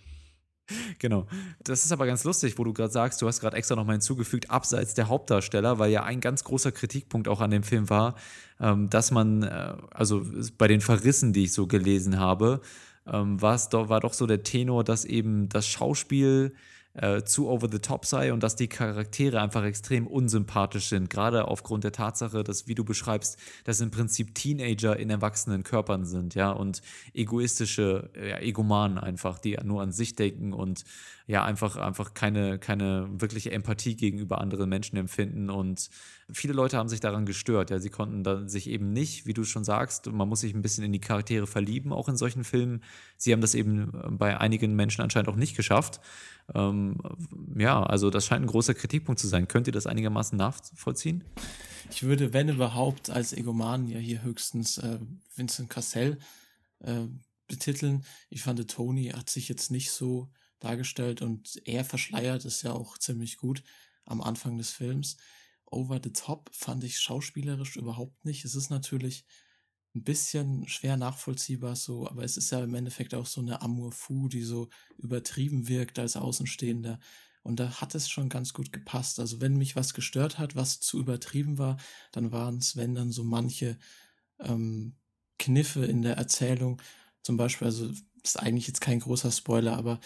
Genau. Das ist aber ganz lustig, wo du gerade sagst, du hast gerade extra nochmal hinzugefügt, abseits der Hauptdarsteller, weil ja ein ganz großer Kritikpunkt auch an dem Film war, ähm, dass man, äh, also bei den Verrissen, die ich so gelesen habe, ähm, war es doch, war doch so der Tenor, dass eben das Schauspiel äh, zu over the top sei und dass die Charaktere einfach extrem unsympathisch sind, gerade aufgrund der Tatsache, dass, wie du beschreibst, dass im Prinzip Teenager in erwachsenen Körpern sind, ja, und egoistische, ja, Egomanen einfach, die nur an sich denken und ja, einfach, einfach keine, keine wirkliche Empathie gegenüber anderen Menschen empfinden und viele Leute haben sich daran gestört, ja, sie konnten dann sich eben nicht, wie du schon sagst, man muss sich ein bisschen in die Charaktere verlieben, auch in solchen Filmen. Sie haben das eben äh, bei einigen Menschen anscheinend auch nicht geschafft. Ähm, ja, also das scheint ein großer Kritikpunkt zu sein. Könnt ihr das einigermaßen nachvollziehen? Ich würde, wenn überhaupt, als Egoman ja hier höchstens äh, Vincent Cassell äh, betiteln. Ich fand, Tony hat sich jetzt nicht so dargestellt und er verschleiert es ja auch ziemlich gut am Anfang des Films. Over the Top fand ich schauspielerisch überhaupt nicht. Es ist natürlich ein bisschen schwer nachvollziehbar so, aber es ist ja im Endeffekt auch so eine Amour fou, die so übertrieben wirkt als Außenstehender. Und da hat es schon ganz gut gepasst. Also wenn mich was gestört hat, was zu übertrieben war, dann waren es, wenn dann so manche ähm, Kniffe in der Erzählung. Zum Beispiel, also ist eigentlich jetzt kein großer Spoiler, aber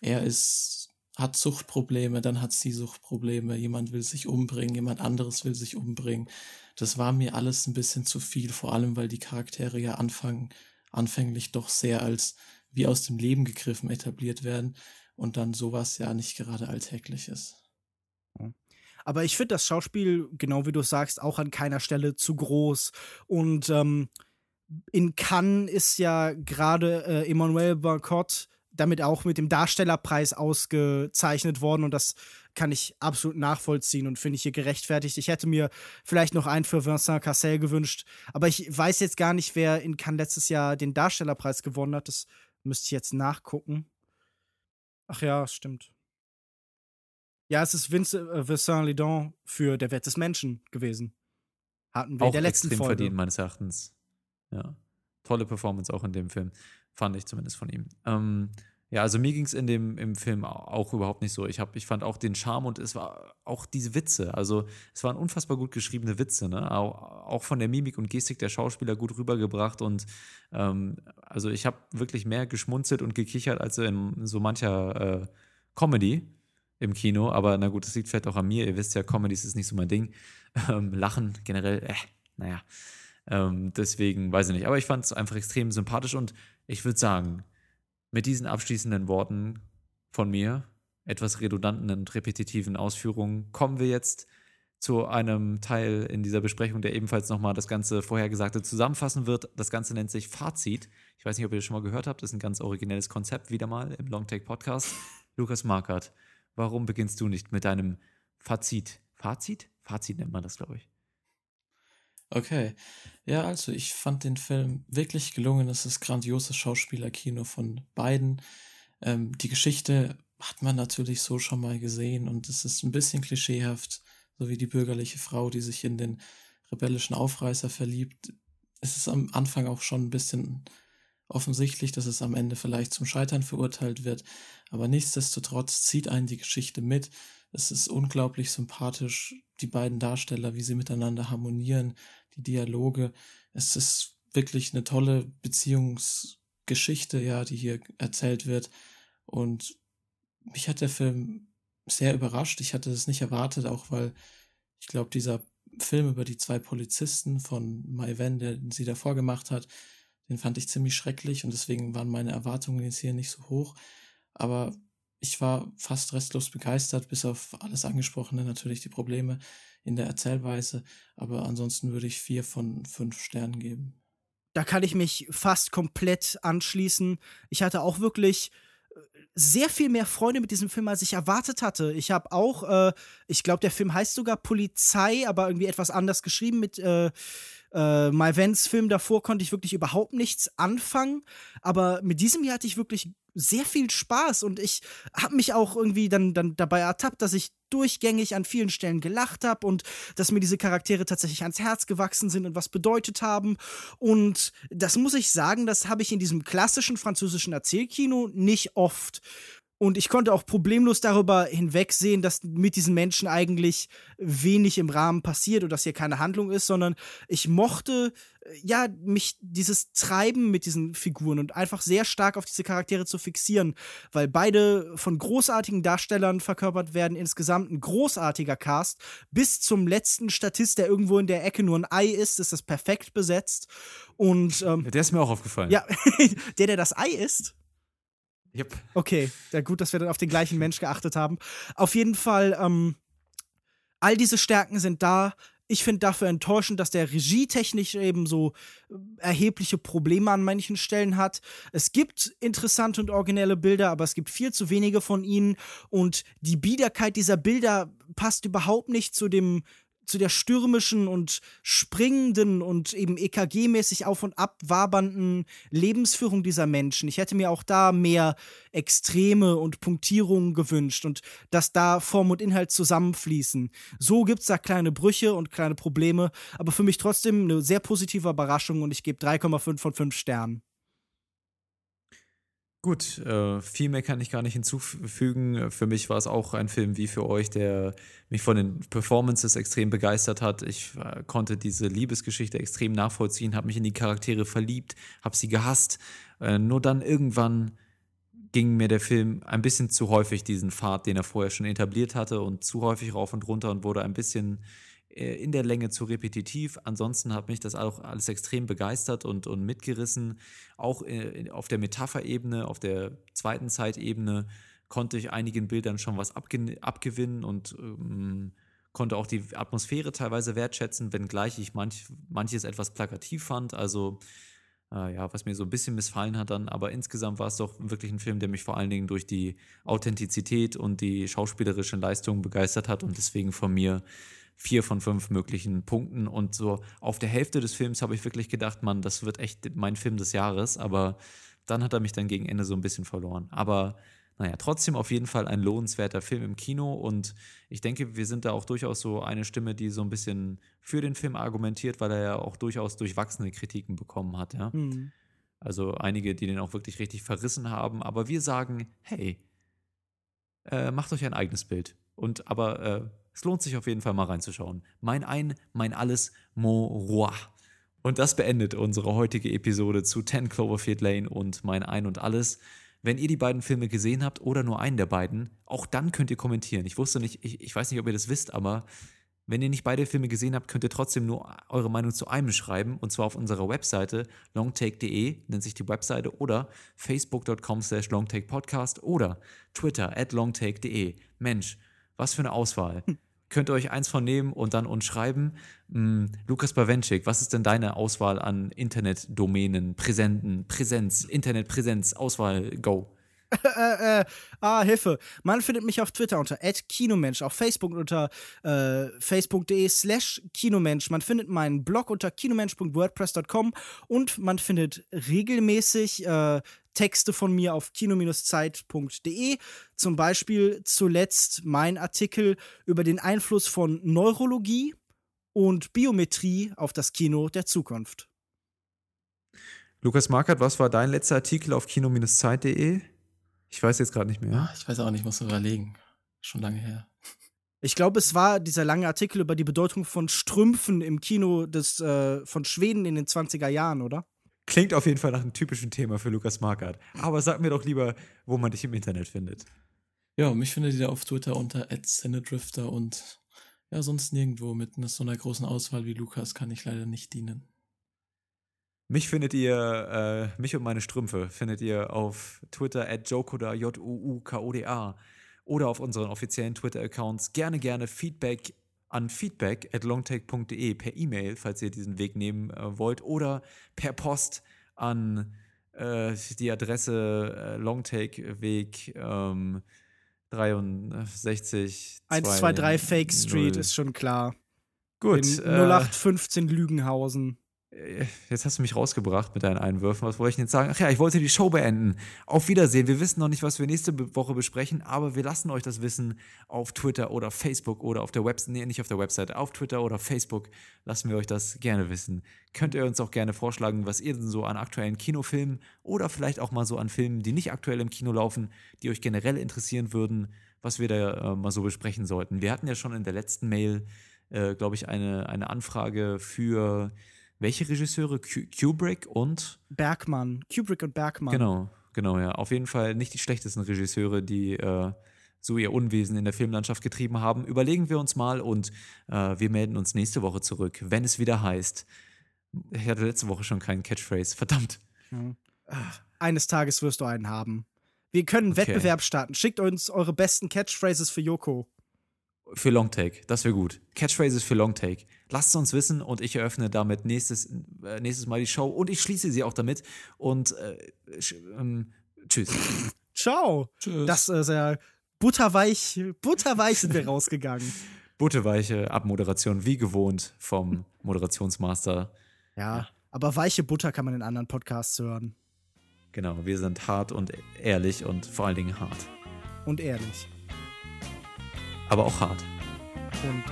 er ist, hat Suchtprobleme, dann hat sie Suchtprobleme, jemand will sich umbringen, jemand anderes will sich umbringen. Das war mir alles ein bisschen zu viel, vor allem weil die Charaktere ja anfangen, anfänglich doch sehr als wie aus dem Leben gegriffen etabliert werden und dann sowas ja nicht gerade alltäglich ist. Aber ich finde das Schauspiel, genau wie du sagst, auch an keiner Stelle zu groß. Und ähm, in Cannes ist ja gerade äh, Emmanuel Barcott damit auch mit dem Darstellerpreis ausgezeichnet worden und das kann ich absolut nachvollziehen und finde ich hier gerechtfertigt. Ich hätte mir vielleicht noch einen für Vincent Cassel gewünscht, aber ich weiß jetzt gar nicht, wer in Cannes letztes Jahr den Darstellerpreis gewonnen hat. Das müsste ich jetzt nachgucken. Ach ja, stimmt. Ja, es ist Vince, äh, Vincent Lidon für Der Wert des Menschen gewesen. Hatten wir in auch der letzten extrem Folge. verdient, meines Erachtens. Ja. Tolle Performance auch in dem Film. Fand ich zumindest von ihm. Ähm, ja, also mir ging es in dem im Film au- auch überhaupt nicht so. Ich, hab, ich fand auch den Charme und es war auch diese Witze. Also es waren unfassbar gut geschriebene Witze, ne? Auch, von der Mimik und Gestik der Schauspieler gut rübergebracht. Und ähm, also ich habe wirklich mehr geschmunzelt und gekichert als in so mancher äh, Comedy im Kino. Aber na gut, das liegt vielleicht auch an mir. Ihr wisst ja, Comedies ist nicht so mein Ding. Ähm, Lachen generell, äh, naja. Ähm, deswegen weiß ich nicht. Aber ich fand es einfach extrem sympathisch und ich würde sagen, mit diesen abschließenden Worten von mir, etwas redundanten und repetitiven Ausführungen, kommen wir jetzt zu einem Teil in dieser Besprechung, der ebenfalls nochmal das ganze Vorhergesagte zusammenfassen wird. Das Ganze nennt sich Fazit. Ich weiß nicht, ob ihr das schon mal gehört habt. Das ist ein ganz originelles Konzept, wieder mal im Longtake Podcast. Lukas Markert, warum beginnst du nicht mit deinem Fazit? Fazit? Fazit nennt man das, glaube ich. Okay. Ja, also ich fand den Film wirklich gelungen. Es ist grandioses Schauspielerkino von beiden. Ähm, die Geschichte hat man natürlich so schon mal gesehen und es ist ein bisschen klischeehaft, so wie die bürgerliche Frau, die sich in den rebellischen Aufreißer verliebt. es ist am Anfang auch schon ein bisschen offensichtlich, dass es am Ende vielleicht zum Scheitern verurteilt wird. Aber nichtsdestotrotz zieht einen die Geschichte mit. Es ist unglaublich sympathisch, die beiden Darsteller, wie sie miteinander harmonieren, die Dialoge. Es ist wirklich eine tolle Beziehungsgeschichte, ja, die hier erzählt wird. Und mich hat der Film sehr überrascht. Ich hatte es nicht erwartet, auch weil ich glaube, dieser Film über die zwei Polizisten von Mai Wen, der sie davor gemacht hat, den fand ich ziemlich schrecklich und deswegen waren meine Erwartungen jetzt hier nicht so hoch. Aber ich war fast restlos begeistert, bis auf alles Angesprochene, natürlich die Probleme in der Erzählweise. Aber ansonsten würde ich vier von fünf Sternen geben. Da kann ich mich fast komplett anschließen. Ich hatte auch wirklich äh, sehr viel mehr Freude mit diesem Film, als ich erwartet hatte. Ich habe auch, äh, ich glaube, der Film heißt sogar Polizei, aber irgendwie etwas anders geschrieben mit äh, äh, My Vance Film davor konnte ich wirklich überhaupt nichts anfangen, aber mit diesem hier hatte ich wirklich sehr viel Spaß und ich habe mich auch irgendwie dann, dann dabei ertappt, dass ich durchgängig an vielen Stellen gelacht habe und dass mir diese Charaktere tatsächlich ans Herz gewachsen sind und was bedeutet haben. Und das muss ich sagen, das habe ich in diesem klassischen französischen Erzählkino nicht oft. Und ich konnte auch problemlos darüber hinwegsehen, dass mit diesen Menschen eigentlich wenig im Rahmen passiert und dass hier keine Handlung ist, sondern ich mochte äh, ja mich dieses Treiben mit diesen Figuren und einfach sehr stark auf diese Charaktere zu fixieren, weil beide von großartigen Darstellern verkörpert werden, insgesamt ein großartiger Cast. Bis zum letzten Statist, der irgendwo in der Ecke nur ein Ei ist, ist das perfekt besetzt. Und ähm, Der ist mir auch aufgefallen. ja, der, der das Ei ist. Yep. Okay, ja gut, dass wir dann auf den gleichen Mensch geachtet haben. Auf jeden Fall, ähm, all diese Stärken sind da. Ich finde dafür enttäuschend, dass der regietechnisch eben so äh, erhebliche Probleme an manchen Stellen hat. Es gibt interessante und originelle Bilder, aber es gibt viel zu wenige von ihnen. Und die Biederkeit dieser Bilder passt überhaupt nicht zu dem zu der stürmischen und springenden und eben EKG-mäßig auf und ab wabernden Lebensführung dieser Menschen. Ich hätte mir auch da mehr Extreme und Punktierungen gewünscht und dass da Form und Inhalt zusammenfließen. So gibt es da kleine Brüche und kleine Probleme, aber für mich trotzdem eine sehr positive Überraschung und ich gebe 3,5 von 5 Sternen. Gut, äh, viel mehr kann ich gar nicht hinzufügen. Für mich war es auch ein Film wie für euch, der mich von den Performances extrem begeistert hat. Ich äh, konnte diese Liebesgeschichte extrem nachvollziehen, habe mich in die Charaktere verliebt, habe sie gehasst. Äh, nur dann irgendwann ging mir der Film ein bisschen zu häufig diesen Pfad, den er vorher schon etabliert hatte und zu häufig rauf und runter und wurde ein bisschen in der Länge zu repetitiv. Ansonsten hat mich das auch alles extrem begeistert und, und mitgerissen. Auch äh, auf der Metapherebene, auf der zweiten Zeitebene konnte ich einigen Bildern schon was abge abgewinnen und ähm, konnte auch die Atmosphäre teilweise wertschätzen, wenngleich ich manch, manches etwas plakativ fand. Also äh, ja, was mir so ein bisschen missfallen hat dann, aber insgesamt war es doch wirklich ein Film, der mich vor allen Dingen durch die Authentizität und die schauspielerischen Leistungen begeistert hat und deswegen von mir vier von fünf möglichen Punkten und so auf der Hälfte des Films habe ich wirklich gedacht, Mann, das wird echt mein Film des Jahres, aber dann hat er mich dann gegen Ende so ein bisschen verloren. Aber naja, trotzdem auf jeden Fall ein lohnenswerter Film im Kino und ich denke, wir sind da auch durchaus so eine Stimme, die so ein bisschen für den Film argumentiert, weil er ja auch durchaus durchwachsene Kritiken bekommen hat, ja. Hm. Also einige, die den auch wirklich richtig verrissen haben, aber wir sagen, hey, äh, macht euch ein eigenes Bild. Und aber äh, es lohnt sich auf jeden Fall mal reinzuschauen. Mein Ein, mein Alles, Mon Roi. Und das beendet unsere heutige Episode zu 10 Cloverfield Lane und Mein Ein und Alles. Wenn ihr die beiden Filme gesehen habt oder nur einen der beiden, auch dann könnt ihr kommentieren. Ich wusste nicht, ich, ich weiß nicht, ob ihr das wisst, aber wenn ihr nicht beide Filme gesehen habt, könnt ihr trotzdem nur eure Meinung zu einem schreiben. Und zwar auf unserer Webseite longtake.de, nennt sich die Webseite, oder facebook.com slash longtakepodcast oder Twitter at longtake.de. Mensch, was für eine Auswahl. Könnt ihr euch eins von nehmen und dann uns schreiben. Hm, Lukas Bawenschik, was ist denn deine Auswahl an Internetdomänen, Präsenten, Präsenz, Internetpräsenz, Auswahl, go? äh, äh, ah, Hilfe. Man findet mich auf Twitter unter @kinomensch, auf Facebook unter äh, facebook.de slash kinomensch. Man findet meinen Blog unter kinomensch.wordpress.com und man findet regelmäßig äh, Texte von mir auf kino-zeit.de. Zum Beispiel zuletzt mein Artikel über den Einfluss von Neurologie und Biometrie auf das Kino der Zukunft. Lukas Markert, was war dein letzter Artikel auf kino-zeit.de? Ich weiß jetzt gerade nicht mehr. Ah, Ich weiß auch nicht, muss überlegen. Schon lange her. Ich glaube, es war dieser lange Artikel über die Bedeutung von Strümpfen im Kino des, äh, von Schweden in den 20er Jahren, oder? Klingt auf jeden Fall nach einem typischen Thema für Lukas Markert. Aber sag mir doch lieber, wo man dich im Internet findet. Ja, und mich findet ihr auf Twitter unter @cinedrifter und ja, sonst nirgendwo. Mit so einer großen Auswahl wie Lukas kann ich leider nicht dienen. Mich findet ihr, äh, mich und meine Strümpfe findet ihr auf Twitter at jokoda, J-U-U-K-O-D-A oder auf unseren offiziellen Twitter-Accounts. Gerne, gerne Feedback an feedback at longtake.de per E-Mail, falls ihr diesen Weg nehmen äh, wollt, oder per Post an äh, die Adresse äh, Longtake-Weg ähm, 63 123 Fake Street 0. ist schon klar. Gut. In äh, 0815 Lügenhausen. Jetzt hast du mich rausgebracht mit deinen Einwürfen. Was wollte ich denn jetzt sagen? Ach ja, ich wollte die Show beenden. Auf Wiedersehen. Wir wissen noch nicht, was wir nächste Woche besprechen, aber wir lassen euch das wissen auf Twitter oder Facebook oder auf der Website. Nee, nicht auf der Website. Auf Twitter oder Facebook lassen wir euch das gerne wissen. Könnt ihr uns auch gerne vorschlagen, was ihr denn so an aktuellen Kinofilmen oder vielleicht auch mal so an Filmen, die nicht aktuell im Kino laufen, die euch generell interessieren würden, was wir da äh, mal so besprechen sollten. Wir hatten ja schon in der letzten Mail, äh, glaube ich, eine, eine Anfrage für welche Regisseure? Ku- Kubrick und Bergmann. Kubrick und Bergmann. genau, genau, ja. Auf jeden Fall nicht die schlechtesten Regisseure, die äh, so ihr Unwesen in der Filmlandschaft getrieben haben. Überlegen wir uns mal und äh, wir melden uns nächste Woche zurück, wenn es wieder heißt. Ich hatte letzte Woche schon keinen Catchphrase. Verdammt. Eines Tages wirst du einen haben. Wir können einen Okay. Wettbewerb starten. Schickt uns eure besten Catchphrases für Yoko. Für Longtake, das wäre gut. Catchphrases für Longtake. Lasst es uns wissen und ich eröffne damit nächstes, äh, nächstes Mal die Show und ich schließe sie auch damit. Und äh, ähm, tschüss. Ciao. Tschüss. Das ist ja butterweich, butterweich sind wir rausgegangen. Butteweiche Abmoderation, wie gewohnt vom Moderationsmaster. Ja, aber weiche Butter kann man in anderen Podcasts hören. Genau, wir sind hart und ehrlich und vor allen Dingen hart. Und ehrlich. Aber auch hart. Und